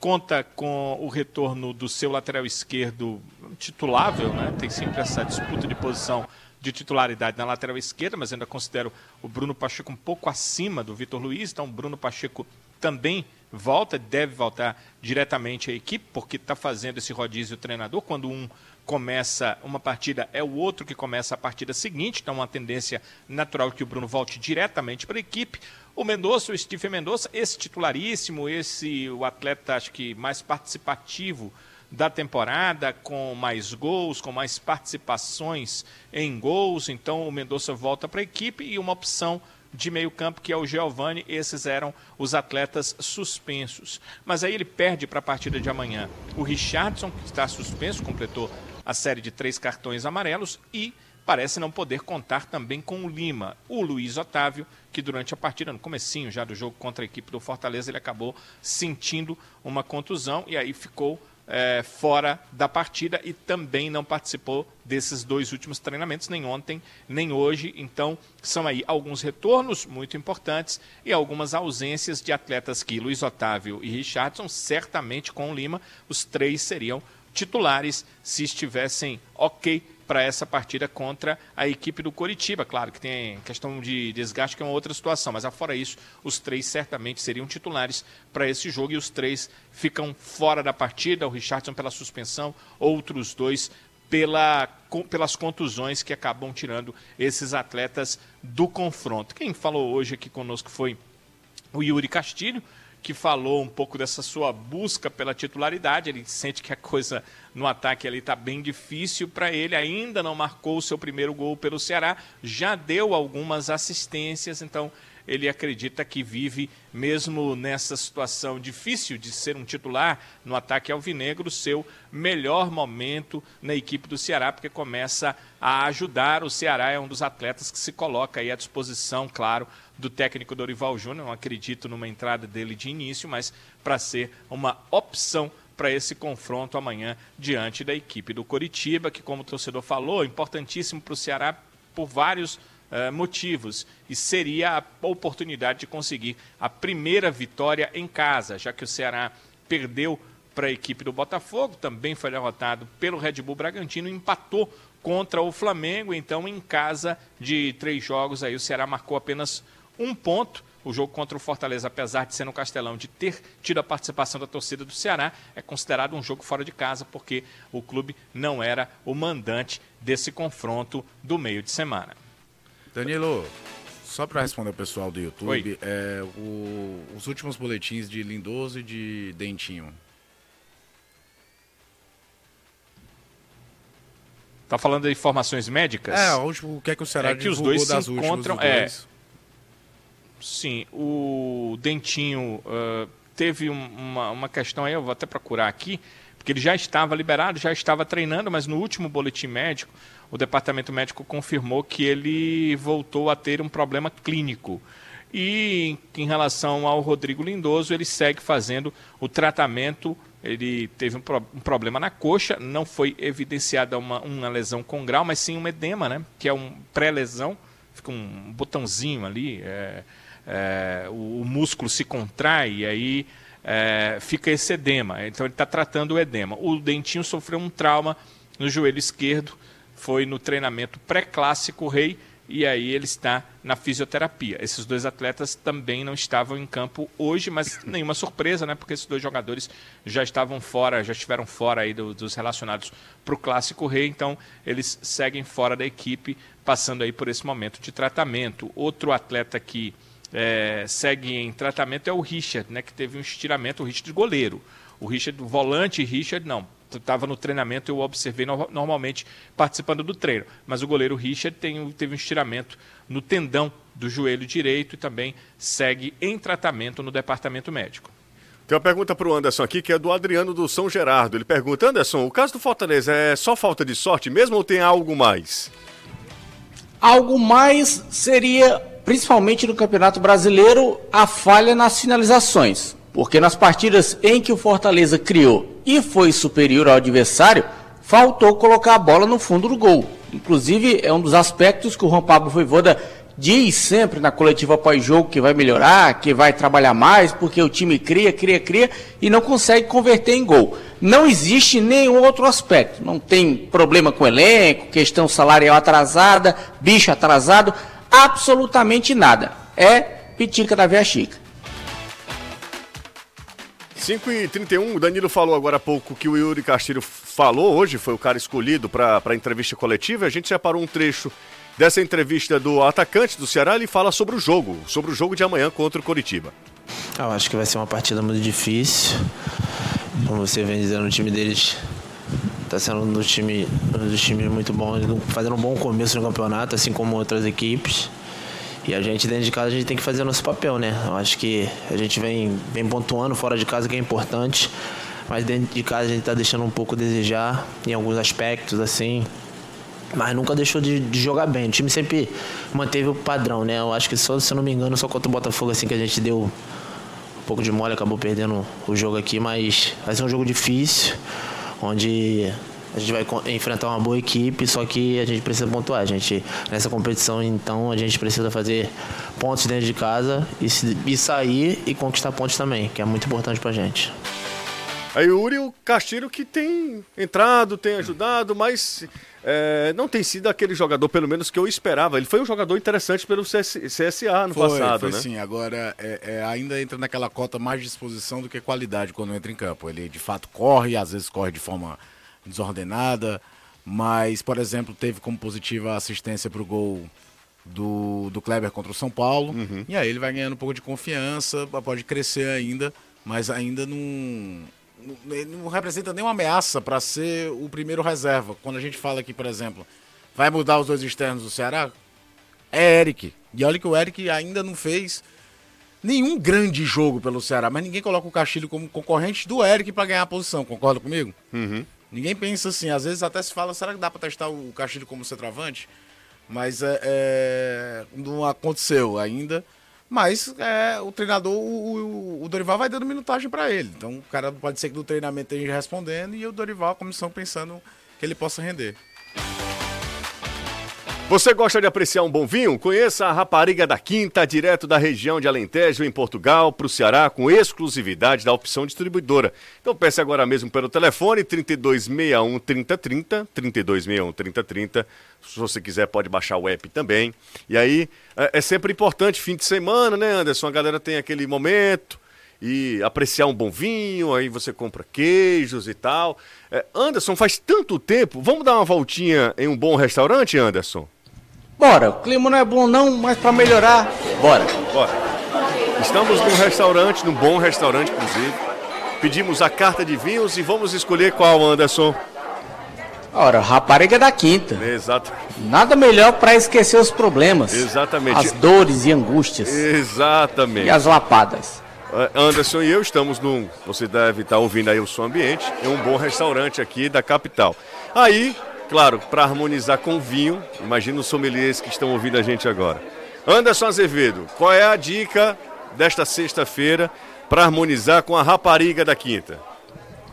Conta com o retorno do seu lateral esquerdo titulável, né? Tem sempre essa disputa de posição de titularidade na lateral esquerda, mas ainda considero o Bruno Pacheco um pouco acima do Vitor Luiz, então o Bruno Pacheco também volta, deve voltar diretamente à equipe, porque está fazendo esse rodízio treinador. Quando um começa uma partida, é o outro que começa a partida seguinte, então uma tendência natural que o Bruno volte diretamente para a equipe. O Mendonça, o Stephen Mendonça, esse titularíssimo, esse o atleta acho que mais participativo da temporada, com mais gols, com mais participações em gols. Então o Mendonça volta para a equipe e uma opção de meio campo, que é o Giovani, esses eram os atletas suspensos. Mas aí ele perde para a partida de amanhã o Richardson, que está suspenso, completou a série de três cartões amarelos, e parece não poder contar também com o Lima. O Luiz Otávio, que durante a partida, no comecinho já do jogo contra a equipe do Fortaleza, ele acabou sentindo uma contusão e aí ficou é, fora da partida e também não participou desses dois últimos treinamentos, nem ontem, nem hoje. Então, são aí alguns retornos muito importantes e algumas ausências de atletas que Luiz Otávio e Richardson, certamente com o Lima, os três seriam titulares se estivessem ok para essa partida contra a equipe do Coritiba. Claro que tem questão de desgaste, que é uma outra situação, mas afora isso, os três certamente seriam titulares para esse jogo e os três ficam fora da partida. O Richardson pela suspensão, outros dois pela, com, pelas contusões que acabam tirando esses atletas do confronto. Quem falou hoje aqui conosco foi o Yuri Castilho, que falou um pouco dessa sua busca pela titularidade. Ele sente que a coisa no ataque ali está bem difícil para ele. Ainda não marcou o seu primeiro gol pelo Ceará, já deu algumas assistências, então ele acredita que vive, mesmo nessa situação difícil de ser um titular no ataque alvinegro, seu melhor momento na equipe do Ceará, porque começa a ajudar. O Ceará é um dos atletas que se coloca aí à disposição, claro, do técnico Dorival Júnior. Não acredito numa entrada dele de início, mas para ser uma opção para esse confronto amanhã diante da equipe do Coritiba, que, como o torcedor falou, é importantíssimo para o Ceará por vários uh, motivos e seria a oportunidade de conseguir a primeira vitória em casa, já que o Ceará perdeu para a equipe do Botafogo, também foi derrotado pelo Red Bull Bragantino, empatou contra o Flamengo, então em casa de três jogos aí o Ceará marcou apenas um ponto. O jogo contra o Fortaleza, apesar de ser no Castelão, de ter tido a participação da torcida do Ceará, é considerado um jogo fora de casa, porque o clube não era o mandante desse confronto do meio de semana. Danilo, só para responder o pessoal do YouTube, é, o, os últimos boletins de Lindoso e de Dentinho. Tá falando de informações médicas? É, o que é que o Ceará é que os dois se encontram. É, sim, o Dentinho uh, teve um, uma, uma questão aí, eu vou até procurar aqui, porque ele já estava liberado, já estava treinando, mas no último boletim médico o departamento médico confirmou que ele voltou a ter um problema clínico. E em relação ao Rodrigo Lindoso, ele segue fazendo o tratamento. Ele teve um, pro, um problema na coxa, não foi evidenciada uma, uma, lesão com grau, mas sim um edema, né? que é um pré-lesão, fica um botãozinho ali, é, é, o, o, músculo se contrai e aí é, fica esse edema. Então ele está tratando o edema. O Dentinho sofreu um trauma no joelho esquerdo, foi no treinamento pré-clássico rei e aí ele está na fisioterapia. Esses dois atletas também não estavam em campo hoje, mas nenhuma surpresa, né? Porque esses dois jogadores já estavam fora, já estiveram fora aí do, dos relacionados para o clássico rei, então eles seguem fora da equipe, passando aí por esse momento de tratamento. Outro atleta que é, segue em tratamento é o Richard, né? Que teve um estiramento, o Richard goleiro. O Richard, volante Richard, não, estava no treinamento, eu observei no, normalmente participando do treino. Mas o goleiro Richard tem, teve um estiramento no tendão do joelho direito e também segue em tratamento no departamento médico. Tem uma pergunta para o Anderson aqui, que é do Adriano do São Gerardo. Ele pergunta, Anderson, o caso do Fortaleza é só falta de sorte mesmo ou tem algo mais? Algo mais seria, principalmente no Campeonato Brasileiro, a falha nas finalizações. Porque nas partidas em que o Fortaleza criou e foi superior ao adversário, faltou colocar a bola no fundo do gol. Inclusive, é um dos aspectos que o Juan Pablo Voivoda diz sempre na coletiva pós-jogo que vai melhorar, que vai trabalhar mais, porque o time cria, cria, cria e não consegue converter em gol. Não existe nenhum outro aspecto. Não tem problema com elenco, questão salarial atrasada, bicho atrasado, absolutamente nada. É pitica da Via Chica. 5 e 31 o Danilo falou agora há pouco que o Yuri Castilho falou hoje, foi o cara escolhido para a entrevista coletiva. A gente separou um trecho dessa entrevista do atacante do Ceará. Ele fala sobre o jogo, sobre o jogo de amanhã contra o Coritiba. Eu acho que vai ser uma partida muito difícil. Como você vem dizendo, o time deles está sendo um dos times um time muito bom, fazendo um bom começo no campeonato, assim como outras equipes. E a gente dentro de casa a gente tem que fazer nosso papel, né? Eu acho que a gente vem, vem pontuando fora de casa que é importante, mas dentro de casa a gente tá deixando um pouco a desejar em alguns aspectos, assim. Mas nunca deixou de, de, jogar bem. O time sempre manteve o padrão, né? Eu acho que só, se eu não me engano, só contra o Botafogo assim que a gente deu um pouco de mole, acabou perdendo o jogo aqui, mas vai ser um jogo difícil, onde a gente vai enfrentar uma boa equipe, só que a gente precisa pontuar. A gente, nessa competição, então, a gente precisa fazer pontos dentro de casa e, e sair e conquistar pontos também, que é muito importante pra gente. Aí o Uri, o Castilho que tem entrado, tem ajudado, mas é, não tem sido aquele jogador, pelo menos, que eu esperava. Ele foi um jogador interessante pelo CS, CSA no foi, passado, foi né? sim. Agora, é, é, ainda entra naquela cota mais disposição do que qualidade quando entra em campo. Ele, de fato, corre, às vezes corre de forma desordenada, mas, por exemplo, teve como positiva a assistência para o gol do, do Kleber contra o São Paulo. Uhum. E aí ele vai ganhando um pouco de confiança, pode crescer ainda, mas ainda não não representa nenhuma ameaça para ser o primeiro reserva. Quando a gente fala aqui, por exemplo, vai mudar os dois externos do Ceará, é Eric. E olha que o Eric ainda não fez nenhum grande jogo pelo Ceará, mas ninguém coloca o Castilho como concorrente do Eric para ganhar a posição. Concorda comigo? Uhum. Ninguém pensa assim. Às vezes até se fala, será que dá para testar o Castilho como centroavante? Mas é, é, não aconteceu ainda. Mas é, o treinador, o, o, Dorival vai dando minutagem para ele. Então o cara pode ser que no treinamento esteja respondendo e o Dorival, a comissão, pensando que ele possa render. Você gosta de apreciar um bom vinho? Conheça a Rapariga da Quinta, direto da região de Alentejo, em Portugal, para o Ceará, com exclusividade da opção distribuidora. Então peça agora mesmo pelo telefone 3261 3030, 3261 3030. Se você quiser, pode baixar o app também. E aí, é, é sempre importante, fim de semana, né, Anderson? A galera tem aquele momento e apreciar um bom vinho, aí você compra queijos e tal. É, Anderson, faz tanto tempo. Vamos dar uma voltinha em um bom restaurante, Anderson? Bora, o clima não é bom não, mas para melhorar, bora. Bora. Estamos num restaurante, num bom restaurante, inclusive. Pedimos a carta de vinhos e vamos escolher qual, Anderson. Ora, rapariga da quinta. Exato. Nada melhor para esquecer os problemas. Exatamente. As dores e angústias. Exatamente. E as lapadas. É, Anderson e eu estamos num, você deve estar ouvindo aí o som ambiente, em um bom restaurante aqui da capital. Aí Claro, para harmonizar com vinho, imagina os sommeliers que estão ouvindo a gente agora. Anderson Azevedo, qual é a dica desta sexta-feira para harmonizar com a rapariga da quinta?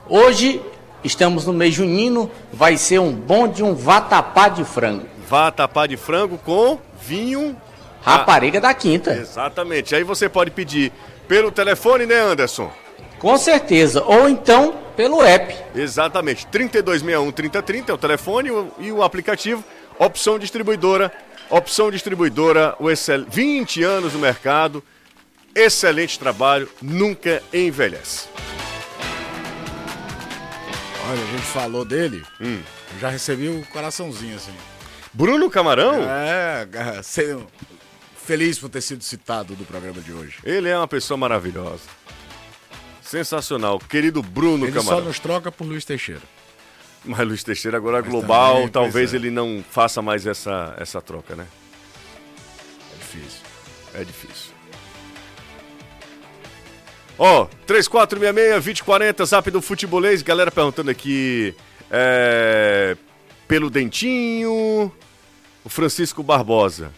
Hoje estamos no mês junino, vai ser um bom de um vatapá de frango. Vatapá de frango com vinho rapariga da quinta. Exatamente. Aí você pode pedir pelo telefone, né, Anderson? Com certeza. Ou então pelo app. Exatamente. 3261 3030 é o telefone e o aplicativo. Opção distribuidora. Opção distribuidora, o excel... 20 anos no mercado. Excelente trabalho, nunca envelhece. Olha, a gente falou dele, hum. já recebi o um coraçãozinho assim. Bruno Camarão? É, feliz por ter sido citado do programa de hoje. Ele é uma pessoa maravilhosa. Sensacional. Querido Bruno ele Camarão. Ele só nos troca por Luiz Teixeira. Mas Luiz Teixeira agora é global, também, talvez é. ele não faça mais essa, essa troca, né? É difícil. É difícil. Ó, oh, 3466-2040, zap do futebolês. Galera perguntando aqui é, pelo Dentinho, o Francisco Barbosa.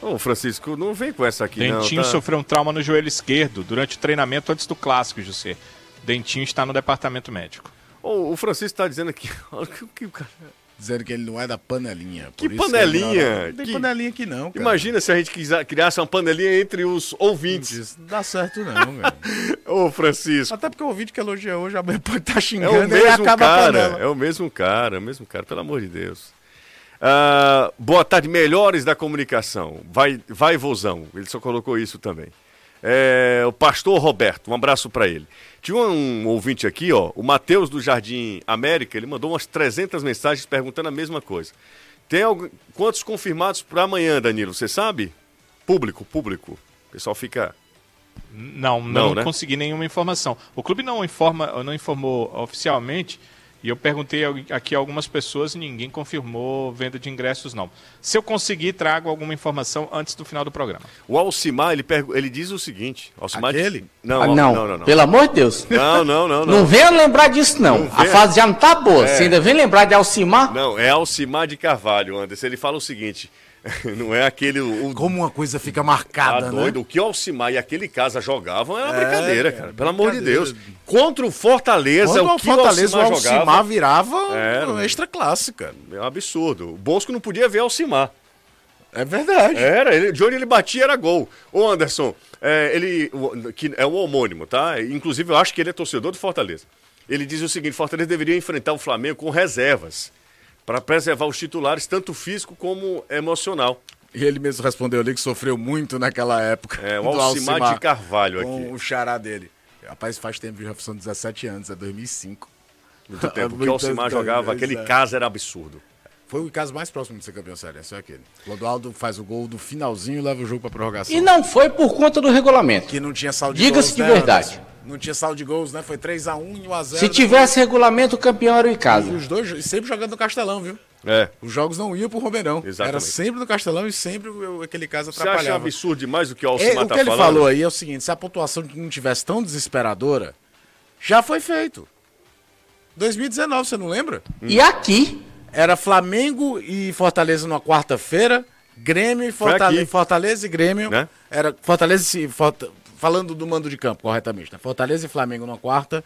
Ô, Francisco, não vem com essa aqui, Dentinho não. Tá? sofreu um trauma no joelho esquerdo durante o treinamento antes do clássico, José. Dentinho está no departamento médico. Ô, o Francisco está dizendo aqui. Olha o que o cara. Dizendo que ele não é da panelinha. Que panelinha? Não, não tem panelinha aqui não, cara. Imagina se a gente criasse uma panelinha entre os ouvintes. Não dá certo não, velho. Ô, Francisco. Até porque o ouvinte que elogia hoje, amanhã pode estar tá xingando é o mesmo cara, É o mesmo cara, é o mesmo cara, pelo amor de Deus. Uh, boa tarde, melhores da comunicação. Vai, vai vozão. Ele só colocou isso também. É, o pastor Roberto, um abraço para ele. Tinha um, um, ouvinte aqui, ó, o Matheus do Jardim América, ele mandou umas 300 mensagens perguntando a mesma coisa. Tem algum, quantos confirmados para amanhã, Danilo? Você sabe? Público, público. O pessoal fica não, não, não né? consegui nenhuma informação. O clube não informa, não informou oficialmente e eu perguntei aqui a algumas pessoas e ninguém confirmou venda de ingressos, não. Se eu conseguir, trago alguma informação antes do final do programa. O Alcimar, ele, ele diz o seguinte... Alcimar Aquele? Não, ah, não. não, não, não. Pelo amor de Deus. Não, não, não. Não, não venha lembrar disso, não. não a fase já não tá boa. É... Você ainda vem lembrar de Alcimar? Não, é Alcimar de Carvalho, Anderson. Ele fala o seguinte... Não é aquele. O, Como uma coisa fica marcada, Tá né? doido. O que o Alcimar e aquele casa jogavam era É, brincadeira, cara. Pelo amor de. Deus. Contra o Fortaleza, Quando o que Fortaleza, o o Alcimar Alcimar jogava virava Era. um extra classe, cara. é um absurdo. O Bosco não podia ver Alcimar. É verdade. Era, ele, de onde ele batia era gol. Ô Anderson, é, ele o- que é o homônimo, tá? Inclusive eu acho que ele é torcedor do Fortaleza. Ele diz o seguinte: Fortaleza deveria enfrentar o Flamengo com reservas para preservar os titulares tanto físico como emocional. E ele mesmo respondeu ali que sofreu muito naquela época. É, o do Alcimar de Carvalho com aqui. o xará dele. Rapaz, faz tempo, já são 17 anos, é 2005. Muito tempo. Porque o Alcimar jogava, aquele é. caso era absurdo. Foi o caso mais próximo de ser campeão sério, é aquele. Clodoaldo faz o gol do finalzinho e leva o jogo pra prorrogação. E não foi por conta do regulamento. Que não tinha saldo de Diga-se gols. de né, verdade. Anderson? Não tinha saldo de gols, né? Foi 3x1 e 1x0. Se tivesse regulamento, o campeão era o E Icasa. os dois sempre jogando no Castelão, viu? É. Os jogos não iam pro Romeirão. Era Exatamente. sempre no Castelão e sempre o- aquele caso Você acha atrapalhava. absurdo demais o que o É, Alcimar o tá que ele falando? falou aí é o seguinte: se a pontuação não tivesse tão desesperadora, já foi feito. 2019, você não lembra? E aqui, Era Flamengo e Fortaleza numa quarta-feira, Grêmio e Fortaleza. Fortaleza e Grêmio. Né? Era Fortaleza e Forta- falando do mando de campo, corretamente, né? Fortaleza e Flamengo numa quarta,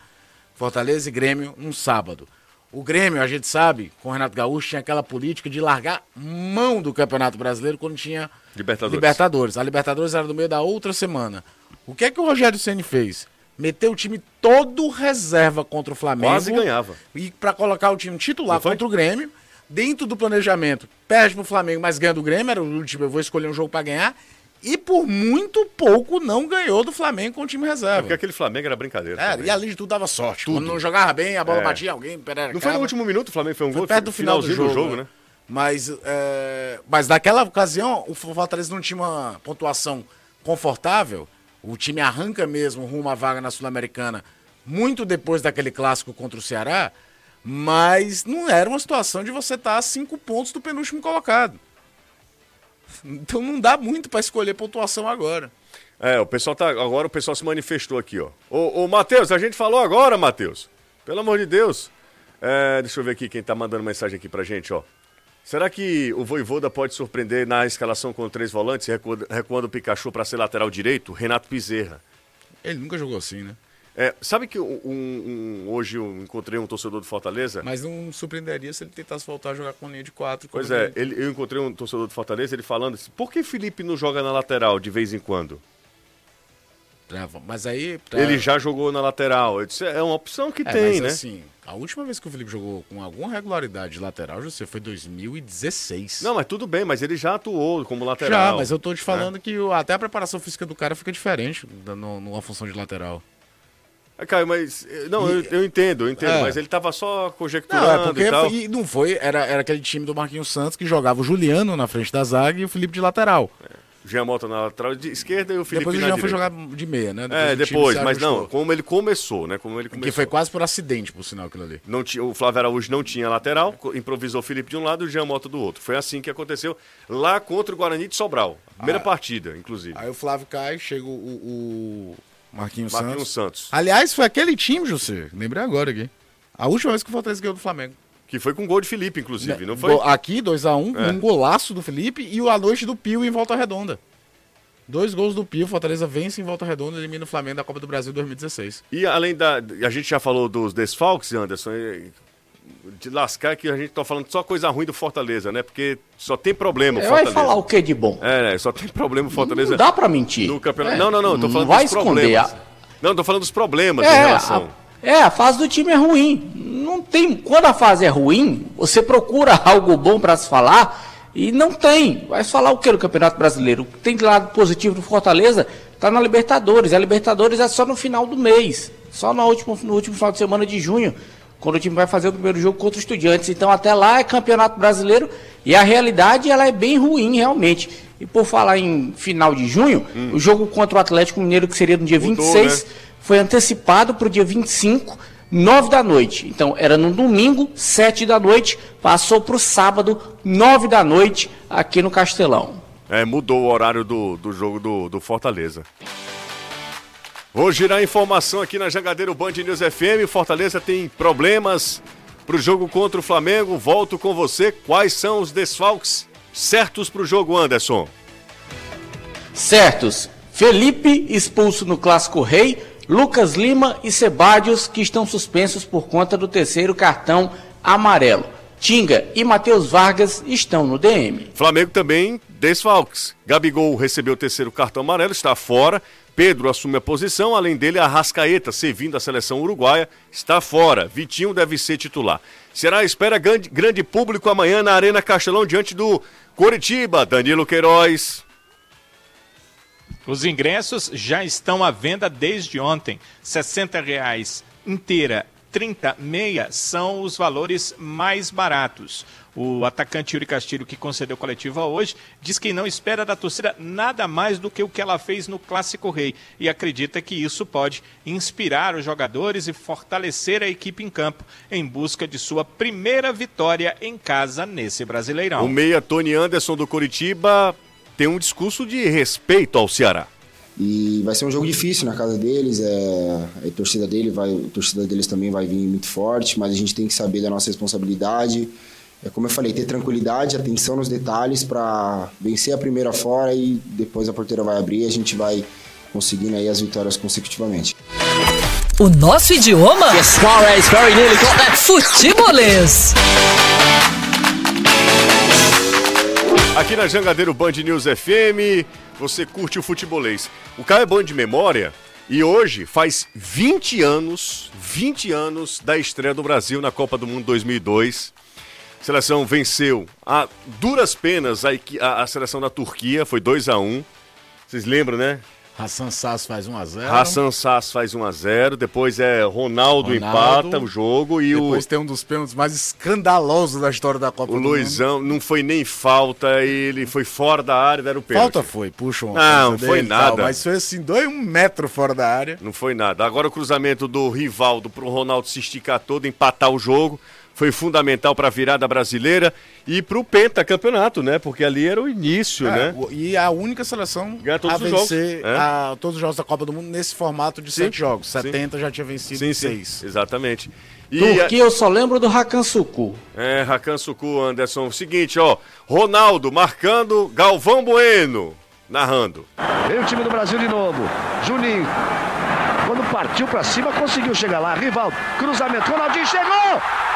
Fortaleza e Grêmio num sábado. O Grêmio, a gente sabe, com o Renato Gaúcho, tinha aquela política de largar mão do Campeonato Brasileiro quando tinha Libertadores. Libertadores. A Libertadores era no meio da outra semana. O que é que o Rogério Ceni fez? Meteu o time todo reserva contra o Flamengo. Quase ganhava. E pra colocar o time titular contra o Grêmio, dentro do planejamento, perde pro Flamengo, mas ganha do Grêmio, era o último, eu vou escolher um jogo pra ganhar. E por muito pouco não ganhou do Flamengo com o time reserva. Porque aquele Flamengo era brincadeira. Era, também. e além de tudo dava sorte. Quando não jogava bem, a bola É. batia alguém, pererecava. Não foi no último minuto o Flamengo foi um Foi gol? perto do final do finalzinho jogo, né? Mas, é, mas naquela ocasião, o Fortaleza não tinha uma pontuação confortável. O time arranca mesmo rumo à vaga na Sul-Americana muito depois daquele clássico contra o Ceará. Mas não era uma situação de você estar a cinco pontos do penúltimo colocado. Então não dá muito para escolher pontuação agora. É, o pessoal tá. Agora o pessoal se manifestou aqui, ó. Ô, ô Matheus, a gente falou agora, Matheus. Pelo amor de Deus. É, deixa eu ver aqui quem tá mandando mensagem aqui pra gente, ó. Será que o Voivoda pode surpreender na escalação com três volantes, recuando, recuando o Pikachu para ser lateral direito? Renato Pizerra. Ele nunca jogou assim, né? É, sabe que um- um- hoje eu encontrei um torcedor do Fortaleza? Mas não surpreenderia se ele tentasse voltar a jogar com linha de quatro. Pois é, ele- ele- eu encontrei um torcedor do Fortaleza, ele falando assim, por que Felipe não joga na lateral de vez em quando? Trava. Mas aí. pra- Ele já jogou na lateral. Eu disse, é uma opção que É, tem, mas né? assim, a última vez que o Felipe jogou com alguma regularidade de lateral, José, foi 2016. Não, mas tudo bem, mas ele já atuou como lateral. Já, mas eu tô te falando que até a preparação física do cara fica diferente numa função de lateral. É, Caio, mas. eh, Não, E- eu, eu entendo, eu entendo, É. mas ele tava só conjecturando Não, é porque e tal. foi- não foi, era, era aquele time do Marquinhos Santos que jogava o Juliano na frente da zaga e o Felipe de lateral. O Jean Mota na lateral de esquerda e o Felipe depois o Jean foi jogar de meia, né? É, o time depois, mas não, como ele começou, né? Como ele começou. Que foi quase por acidente, por sinal, aquilo ali. Não tinha, o Flávio Araújo não tinha lateral, improvisou o Felipe de um lado e o Jean Mota do outro. Foi assim que aconteceu lá contra o Guarani de Sobral. Primeira Ah. partida, inclusive. Aí o Flávio cai, chega o, o Marquinhos, Marquinhos Santos. Santos. Aliás, foi aquele time, José. Lembrei agora aqui. A última vez que o Fortaleza ganhou do Flamengo. Que foi com gol de Felipe, inclusive, não foi? Aqui, 2x1, É. um golaço do Felipe e o a noite do Pio em volta redonda. Dois gols do Pio, Fortaleza vence em volta redonda e elimina o Flamengo da Copa do Brasil 2016. E além da. A gente já falou dos desfalques, Anderson. e- De lascar que a gente tá falando só coisa ruim do Fortaleza, né? Porque só tem problema o É, vai Fortaleza. falar o que de bom? É, né? Só tem problema o Fortaleza. Não dá pra mentir. No campeonato. É, Não, não, não. Tô falando vai dos esconder. problemas. A- Não, tô falando dos problemas em É, relação. a, é, a fase do time é ruim. Não tem. Quando a fase é ruim, você procura algo bom pra se falar e não tem. Vai falar o que no Campeonato Brasileiro? O que tem de lado positivo do Fortaleza tá na Libertadores. A Libertadores é só no final do mês, só no último, no último final de semana de junho, quando o time vai fazer o primeiro jogo contra os Estudiantes. Então até lá é Campeonato Brasileiro e a realidade ela é bem ruim realmente. E por falar em final de junho, o jogo contra o Atlético Mineiro que seria no dia Mudou, 26 né? foi antecipado para o dia 25, 9 da noite. Então, era no domingo, 7 da noite, passou para o sábado, 9 da noite, aqui no Castelão. É, mudou o horário do, do jogo do, do Fortaleza. Vou girar informação aqui na Jangadeiro Band News FM. O Fortaleza tem problemas pro jogo contra o Flamengo. Volto com você. Quais são os desfalques Certos pro jogo, Anderson. Certos. Felipe expulso no Clássico Rei, Lucas Lima e Sebadios que estão suspensos por conta do terceiro cartão amarelo. Tinga e Matheus Vargas estão no DM. Flamengo também desfalques. Gabigol recebeu o terceiro cartão amarelo, está fora. Pedro assume a posição, além dele, a Rascaeta, servindo a seleção uruguaia, está fora. Vitinho deve ser titular. Será a espera grande, grande público amanhã na Arena Castelão, diante do Coritiba. Danilo Queiroz. Os ingressos já estão à venda desde ontem. 60 reais inteira 30, meia são os valores mais baratos. O atacante Yuri Castilho, que concedeu coletiva hoje, diz que não espera da torcida nada mais do que o que ela fez no Clássico Rei e acredita que isso pode inspirar os jogadores e fortalecer a equipe em campo em busca de sua primeira vitória em casa nesse Brasileirão. O meia Tony Anderson do Curitiba tem um discurso de respeito ao Ceará. E vai ser um jogo difícil na casa deles, é, a torcida dele vai, a torcida deles também vai vir muito forte, mas a gente tem que saber da nossa responsabilidade. É como eu falei, ter tranquilidade, atenção nos detalhes para vencer a primeira fora e depois a porteira vai abrir e a gente vai conseguindo aí as vitórias consecutivamente. O nosso idioma? Futebolês. Aqui na Jangadeiro Band News FM, você curte o futebolês. O Caio é bom de memória e hoje faz 20 anos, 20 anos da estreia do Brasil na Copa do Mundo 2002. A seleção venceu a duras penas a, a, a seleção da Turquia, foi 2 a 1 Vocês lembram, né? Hassan Sass faz 1x0. Hassan Sass faz 1x0. Depois é Ronaldo, Ronaldo, empata o jogo. E depois o... tem um dos pênaltis mais escandalosos da história da Copa o do Luizão Mundo. não foi nem falta, ele foi fora da área, deram o pênalti. Falta foi, puxa uma Não, não foi nada. Tal, mas foi assim, dois um metro fora da área. Não foi nada. Agora o cruzamento do Rivaldo pro Ronaldo se esticar todo, empatar o jogo foi fundamental para a virada brasileira e para o pentacampeonato, né? Porque ali era o início, é, né? E a única seleção todos a vencer jogos, é? a, todos os jogos da Copa do Mundo nesse formato de sim, sete jogos. Sim. 70 já tinha vencido sim, seis. Sim, exatamente. E Turquia a... eu só lembro do Hakan Suku. É, Hakan Suku, Anderson. Seguinte, ó. Ronaldo marcando, Galvão Bueno narrando. Vem o time do Brasil de novo. Juninho. Quando partiu para cima, conseguiu chegar lá. Rivaldo, cruzamento. Ronaldinho chegou!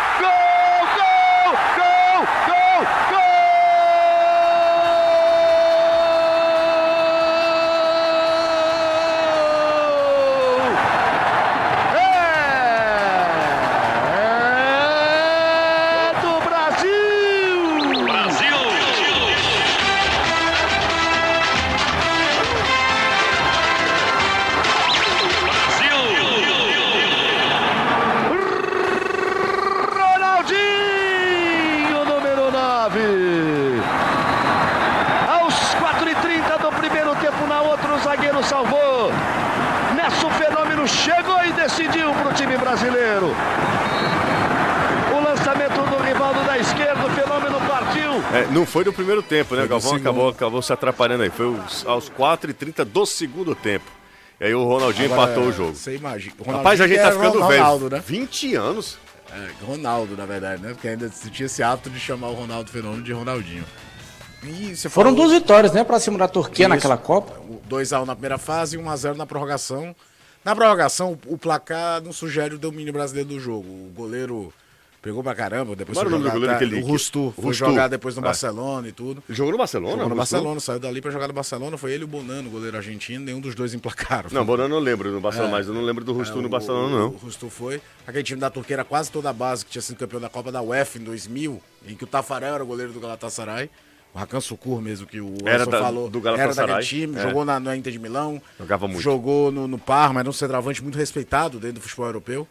Foi no primeiro tempo, né? Galvão acabou, acabou se atrapalhando aí. Foi aos 4h30 do segundo tempo. E aí o Ronaldinho Agora, empatou o jogo. Você imagina. Rapaz, a gente tá ficando Ronaldo, velho. Né? 20 anos. É, Ronaldo, na verdade, né? Porque ainda tinha esse hábito de chamar o Ronaldo Fenômeno de Ronaldinho. Foram falou... duas vitórias, né, pra cima da Turquia Isso. naquela Copa. 2x1 na primeira fase e 1x0 na prorrogação. Na prorrogação, o placar não sugere o domínio brasileiro do jogo. O goleiro pegou pra caramba, depois foi jogar, goleiro tá, que ele, o Rustu, foi Rustu. jogar depois no é. Barcelona e tudo. Ele jogou no Barcelona? Jogou no Barcelona, saiu dali pra jogar no Barcelona, foi ele e o Bonano, goleiro argentino, nenhum dos dois emplacaram. Não, Bonano eu lembro no Barcelona, é, mas eu não lembro do Rustu é, no Barcelona, o, não. O Rustu foi. Aquele time da Turquia era quase toda a base, que tinha sido campeão da Copa da UEFA em 2000, em que o Tafarel era o goleiro do Galatasaray. O Rakan Sukur mesmo, que o era da, falou, do era daquele time, é. jogou na, na Inter de Milão. Jogava muito. Jogou no, no Parma, era um centroavante muito respeitado dentro do futebol europeu.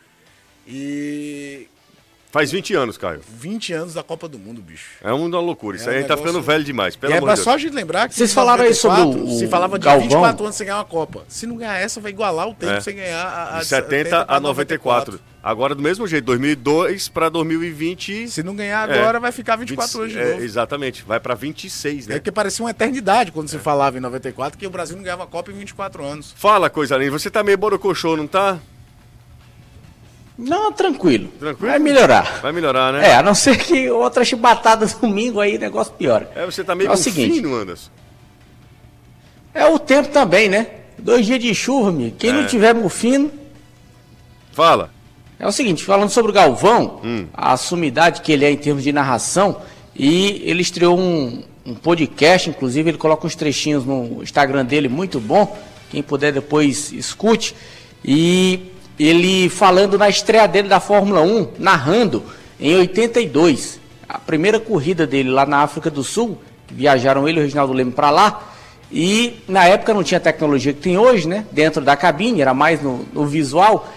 E Faz 20 anos, Caio. 20 anos da Copa do Mundo, bicho. É uma loucura. Isso é aí um tá ficando velho demais. Pelo é amor é só a gente lembrar que. Vocês falaram aí sobre o. Se falava de Galvão. 24 anos sem ganhar uma Copa. Se não ganhar essa, vai igualar o tempo é. sem ganhar a. a de 70 a 94. 94. Agora, do mesmo jeito, 2002 para 2020. Se não ganhar agora, é, vai ficar 24 20, anos de é, novo. Exatamente, vai para 26, né? É que parecia uma eternidade quando se falava em 94 que o Brasil não ganhava a Copa em 24 anos. Fala, coisa linda. Você tá meio borocochô, não tá? Não, tranquilo. Tranquilo? Vai melhorar. Vai melhorar, né? É, a não ser que outra chibatada domingo aí o negócio piora. É, você tá meio É o seguinte. fino, Anderson. É o tempo também, né? Dois dias de chuva, meu. Quem É. não tiver mufino. Fala. É o seguinte, falando sobre o Galvão, Hum. a sumidade que ele é em termos de narração, e ele estreou um, um podcast, inclusive ele coloca uns trechinhos no Instagram dele, muito bom. Quem puder depois escute. E ele falando na estreia dele da Fórmula 1, narrando em 82, a primeira corrida dele lá na África do Sul, viajaram ele e o Reginaldo Leme para lá. E na época não tinha tecnologia que tem hoje, né? Dentro da cabine, era mais no, no visual.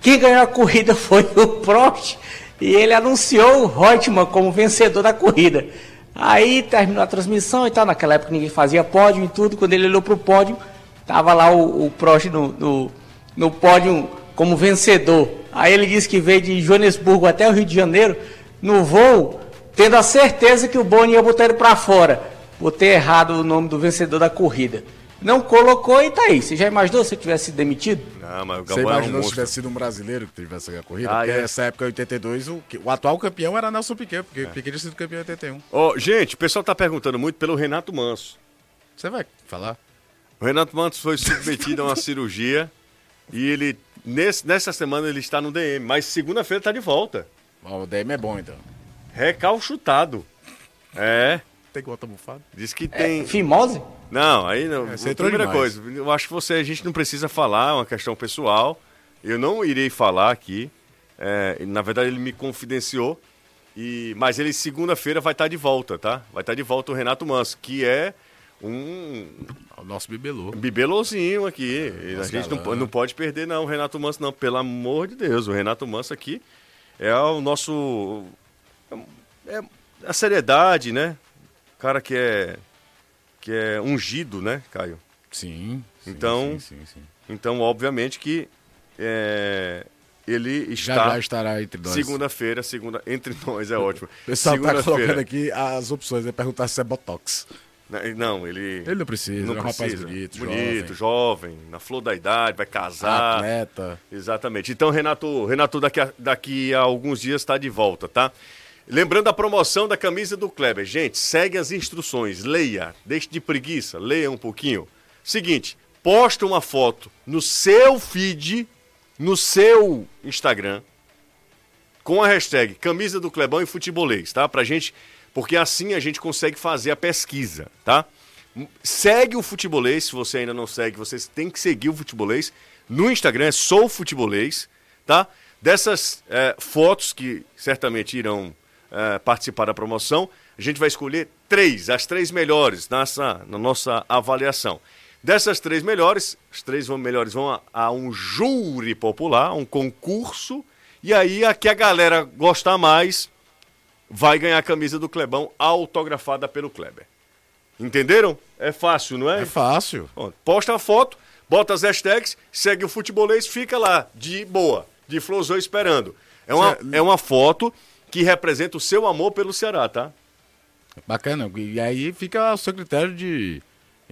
Quem ganhou a corrida foi o Prost e ele anunciou o Reutemann como vencedor da corrida. Aí terminou a transmissão e tal. Naquela época ninguém fazia pódio e tudo. Quando ele olhou para o pódio, tava lá o, o Prost no, no, no pódio como vencedor. Aí ele disse que veio de Joanesburgo até o Rio de Janeiro no voo, tendo a certeza que o Boni ia botar ele para fora, por ter errado o nome do vencedor da corrida. Não colocou e tá aí. Você já imaginou se ele tivesse sido demitido? Não, mas o Você Galvão é um imaginou se tivesse sido um brasileiro que tivesse ganho a corrida? Ah, porque é. nessa época, em 82, o, que- o atual campeão era Nelson Piquet, porque o Piquet tinha sido campeão em 81. Ó, gente, o pessoal tá perguntando muito pelo Renato Manso. Você vai falar? O Renato Manso foi submetido a uma cirurgia e ele, nesse, nessa semana, ele está no DM, mas segunda-feira tá de volta. Ó, o DM é bom, então. Recalchutado. É, Tem gota bufada? diz que tem. Fimose? Não, aí não. É, você entrou primeira demais. coisa, eu acho que você, a gente não precisa falar, é uma questão pessoal. Eu não irei falar aqui. É, na verdade, ele me confidenciou. E, mas ele segunda-feira vai estar de volta, tá? Vai estar de volta o Renato Manso, que é um O nosso bibelô. bibelozinho aqui. A gente não, galã. não pode perder, não, o Renato Manso, não. Pelo amor de Deus, o Renato Manso aqui é o nosso. É a seriedade, né? O cara que é. Que é ungido, né, Caio? Sim. sim, Então- Sim, sim. Então, obviamente que é, ele Já está. já estará entre nós. Segunda-feira, segunda. Entre nós é ótimo. O pessoal tá Segunda-feira. colocando aqui as opções, é perguntar se é Botox. Não, ele. Ele não precisa, não é um rapaz precisa. bonito, bonito, jovem. na flor da idade, vai casar. Atleta. Exatamente. Então, Renato, Renato daqui a, daqui a alguns dias está de volta, tá? Lembrando a promoção da camisa do Kleber. Gente, segue as instruções, leia, deixe de preguiça, leia um pouquinho. Seguinte, posta uma foto no seu feed, no seu Instagram, com a hashtag camisa do Clebão e futebolês, tá? Pra gente, porque assim a gente consegue fazer a pesquisa, tá? Segue o futebolês, se você ainda não segue, vocês têm que seguir o futebolês. No Instagram é Sou Futebolês, tá? Dessas eh, fotos que certamente irão eh, participar da promoção, a gente vai escolher três, as três melhores nessa, na nossa avaliação. Dessas três melhores, as três vão- melhores vão a, a um júri popular, um concurso, e aí a que a galera gostar mais vai ganhar a camisa do Clebão autografada pelo Kleber. Entenderam? É fácil, não é? É fácil. Ó, Posta a foto, bota as hashtags, segue o futebolês, fica lá, de boa, de flosão esperando. É uma, Cê- é uma foto que representa o seu amor pelo Ceará, tá? Bacana. E aí fica o seu critério de,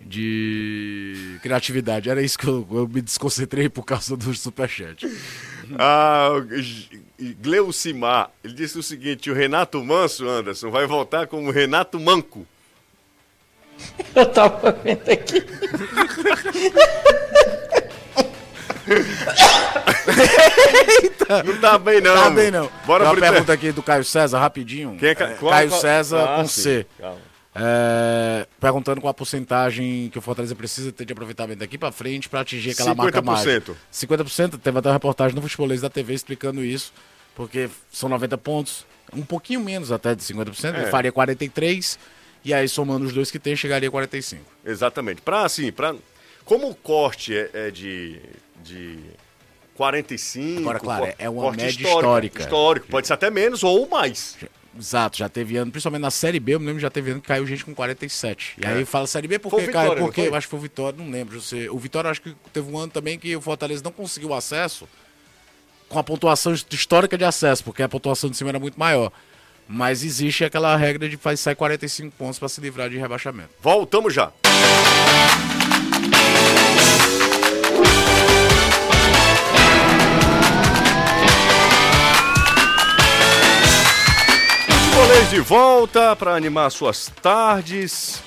de criatividade. Era isso que eu, eu me desconcentrei por causa do superchat. Ah, Gleucimar, ele disse o seguinte: o Renato Manso, Anderson, vai voltar como Renato Manco. Eu tava vendo aqui. Não tá bem, não. Tá bem, não. Bora Tem uma pergunta aqui do Caio César, rapidinho. Quem é Ca- É, qual- Caio qual- César Ah, com sim. C. Calma. É, perguntando qual a porcentagem que o Fortaleza precisa ter de aproveitamento daqui pra frente pra atingir aquela marca 50%. mágica. 50%. Teve até uma reportagem no Futebolês da TV explicando isso, porque são 90 pontos, um pouquinho menos até de 50%, É. ele faria 43, e aí somando os dois que tem, chegaria a 45. Exatamente. Pra, assim, pra... Como o corte é, é de, de 45... Agora, claro, é uma média histórica. Histórico. Pode ser até menos ou mais. Exato, já teve ano, principalmente na Série B, eu me lembro que já teve ano que caiu gente com 47. E É. aí fala Série B porque Vitória, caiu, porque eu acho que foi o Vitória, não lembro. Você, o Vitória acho que teve um ano também que o Fortaleza não conseguiu acesso com a pontuação histórica de acesso, porque a pontuação de cima era muito maior. Mas existe aquela regra de faz sair 45 pontos para se livrar de rebaixamento. Voltamos já. De volta para animar suas tardes.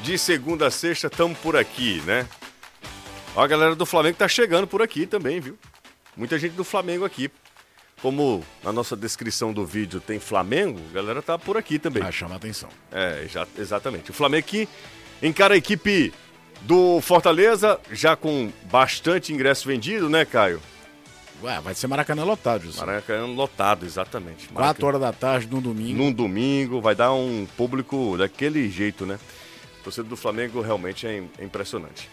De segunda a sexta, estamos por aqui, né? Ó, a galera do Flamengo tá chegando por aqui também, viu? Muita gente do Flamengo aqui. Como na nossa descrição do vídeo tem Flamengo, a galera tá por aqui também. Ah, chama a atenção. É, já, exatamente. O Flamengo que encara a equipe do Fortaleza, já com bastante ingresso vendido, né, Caio? Ué, vai ser Maracanã lotado, José. Maracanã lotado, exatamente. Quatro horas da tarde, num domingo. Num domingo, vai dar um público daquele jeito, né? O torcedor do Flamengo realmente é, é impressionante.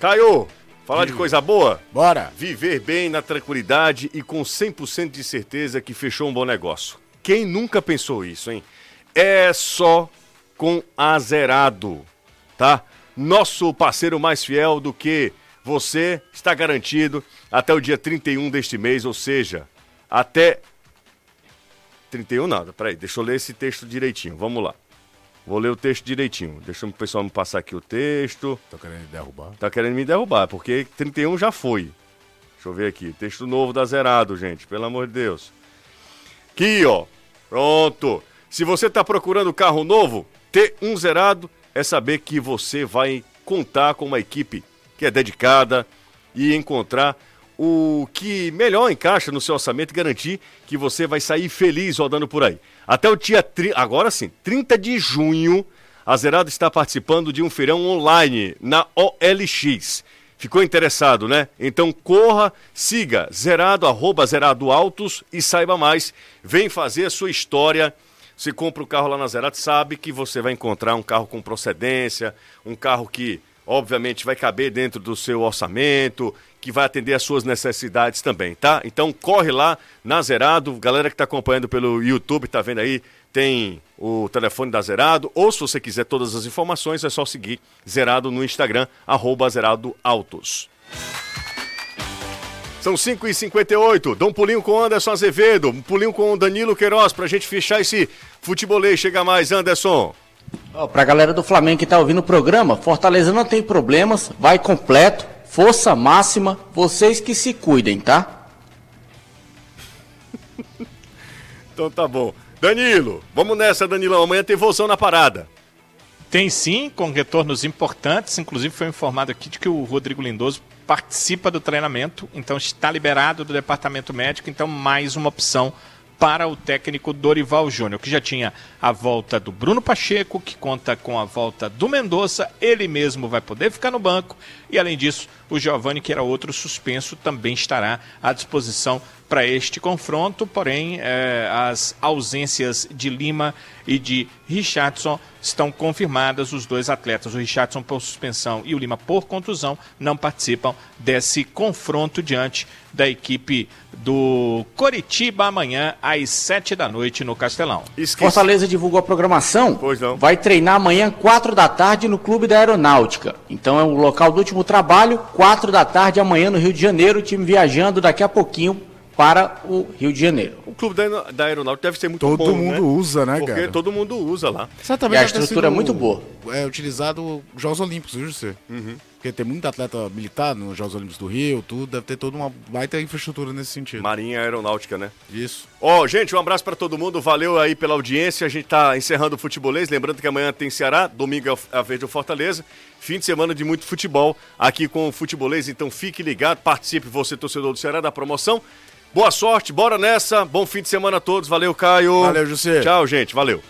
Caio, falar de coisa boa? Bora! Viver bem na tranquilidade e com 100% de certeza que fechou um bom negócio. Quem nunca pensou isso, hein? É só com a Zerado, tá? Nosso parceiro mais fiel do que você está garantido até o dia 31 deste mês, ou seja, até 31 nada. Peraí, deixa eu ler esse texto direitinho. Vamos lá. Vou ler o texto direitinho. Deixa o pessoal me passar aqui o texto. Tá querendo me derrubar? Tá querendo me derrubar, porque 31 já foi. Deixa eu ver aqui. Texto novo da Zerado, gente. Pelo amor de Deus. Aqui, ó. Pronto. Se você tá procurando carro novo, ter um zerado é saber que você vai contar com uma equipe que é dedicada e encontrar o que melhor encaixa no seu orçamento e garantir que você vai sair feliz rodando por aí. Até o dia, tri... agora sim, 30 de junho, a Zerado está participando de um feirão online na OLX. Ficou interessado, né? Então corra, siga Zerado, arroba Zerado Autos e saiba mais. Vem fazer a sua história. Se compra o carro lá na Zerado, sabe que você vai encontrar um carro com procedência, um carro que obviamente vai caber dentro do seu orçamento, que vai atender às suas necessidades também, tá? Então corre lá na Zerado, galera que está acompanhando pelo YouTube, tá vendo aí, tem o telefone da Zerado, ou se você quiser todas as informações, é só seguir Zerado no Instagram, arroba Zerado Autos. São 5h58, dá um pulinho com Anderson Azevedo, um pulinho com Danilo Queiroz pra gente fechar esse futebolês. Chega mais, Anderson. Oh, pra galera do Flamengo que tá ouvindo o programa, Fortaleza não tem problemas, vai completo, força máxima, vocês que se cuidem, tá? então tá bom. Danilo, vamos nessa, Danilão. Amanhã tem vozão na parada. Tem sim, com retornos importantes. Inclusive foi informado aqui de que o Rodrigo Lindoso participa do treinamento, então está liberado do departamento médico, então mais uma opção para o técnico Dorival Júnior, que já tinha a volta do Bruno Pacheco, que conta com a volta do Mendonça, ele mesmo vai poder ficar no banco, e além disso, o Giovani, que era outro suspenso, também estará à disposição para este confronto, porém eh, as ausências de Lima e de Richardson estão confirmadas. Os dois atletas, o Richardson por suspensão e o Lima por contusão, não participam desse confronto diante da equipe do Coritiba amanhã às sete da noite no Castelão. Esqueci. Fortaleza divulgou a programação. Vai treinar amanhã quatro da tarde no Clube da Aeronáutica. Então é o local do último trabalho, quatro da tarde amanhã no Rio de Janeiro, o time viajando daqui a pouquinho para o Rio de Janeiro. O clube da, da Aeronáutica deve ser muito todo bom, Todo mundo né? usa, né, Porque cara? todo mundo usa lá. Exatamente. E a estrutura é muito boa. É utilizado Jogos Olímpicos, viu, José? Uhum. Porque tem muito atleta militar nos Jogos Olímpicos do Rio, tudo, deve ter toda uma baita infraestrutura nesse sentido. Marinha Aeronáutica, né? Isso. Ó, oh, gente, um abraço para todo mundo, valeu aí pela audiência. A gente tá encerrando o futebolês, lembrando que amanhã tem Ceará, domingo é a vez do Fortaleza. Fim de semana de muito futebol aqui com o futebolês, então fique ligado, participe você torcedor do Ceará da promoção. Boa sorte, bora nessa. Bom fim de semana a todos. Valeu, Caio. Valeu, José. Tchau, gente. Valeu.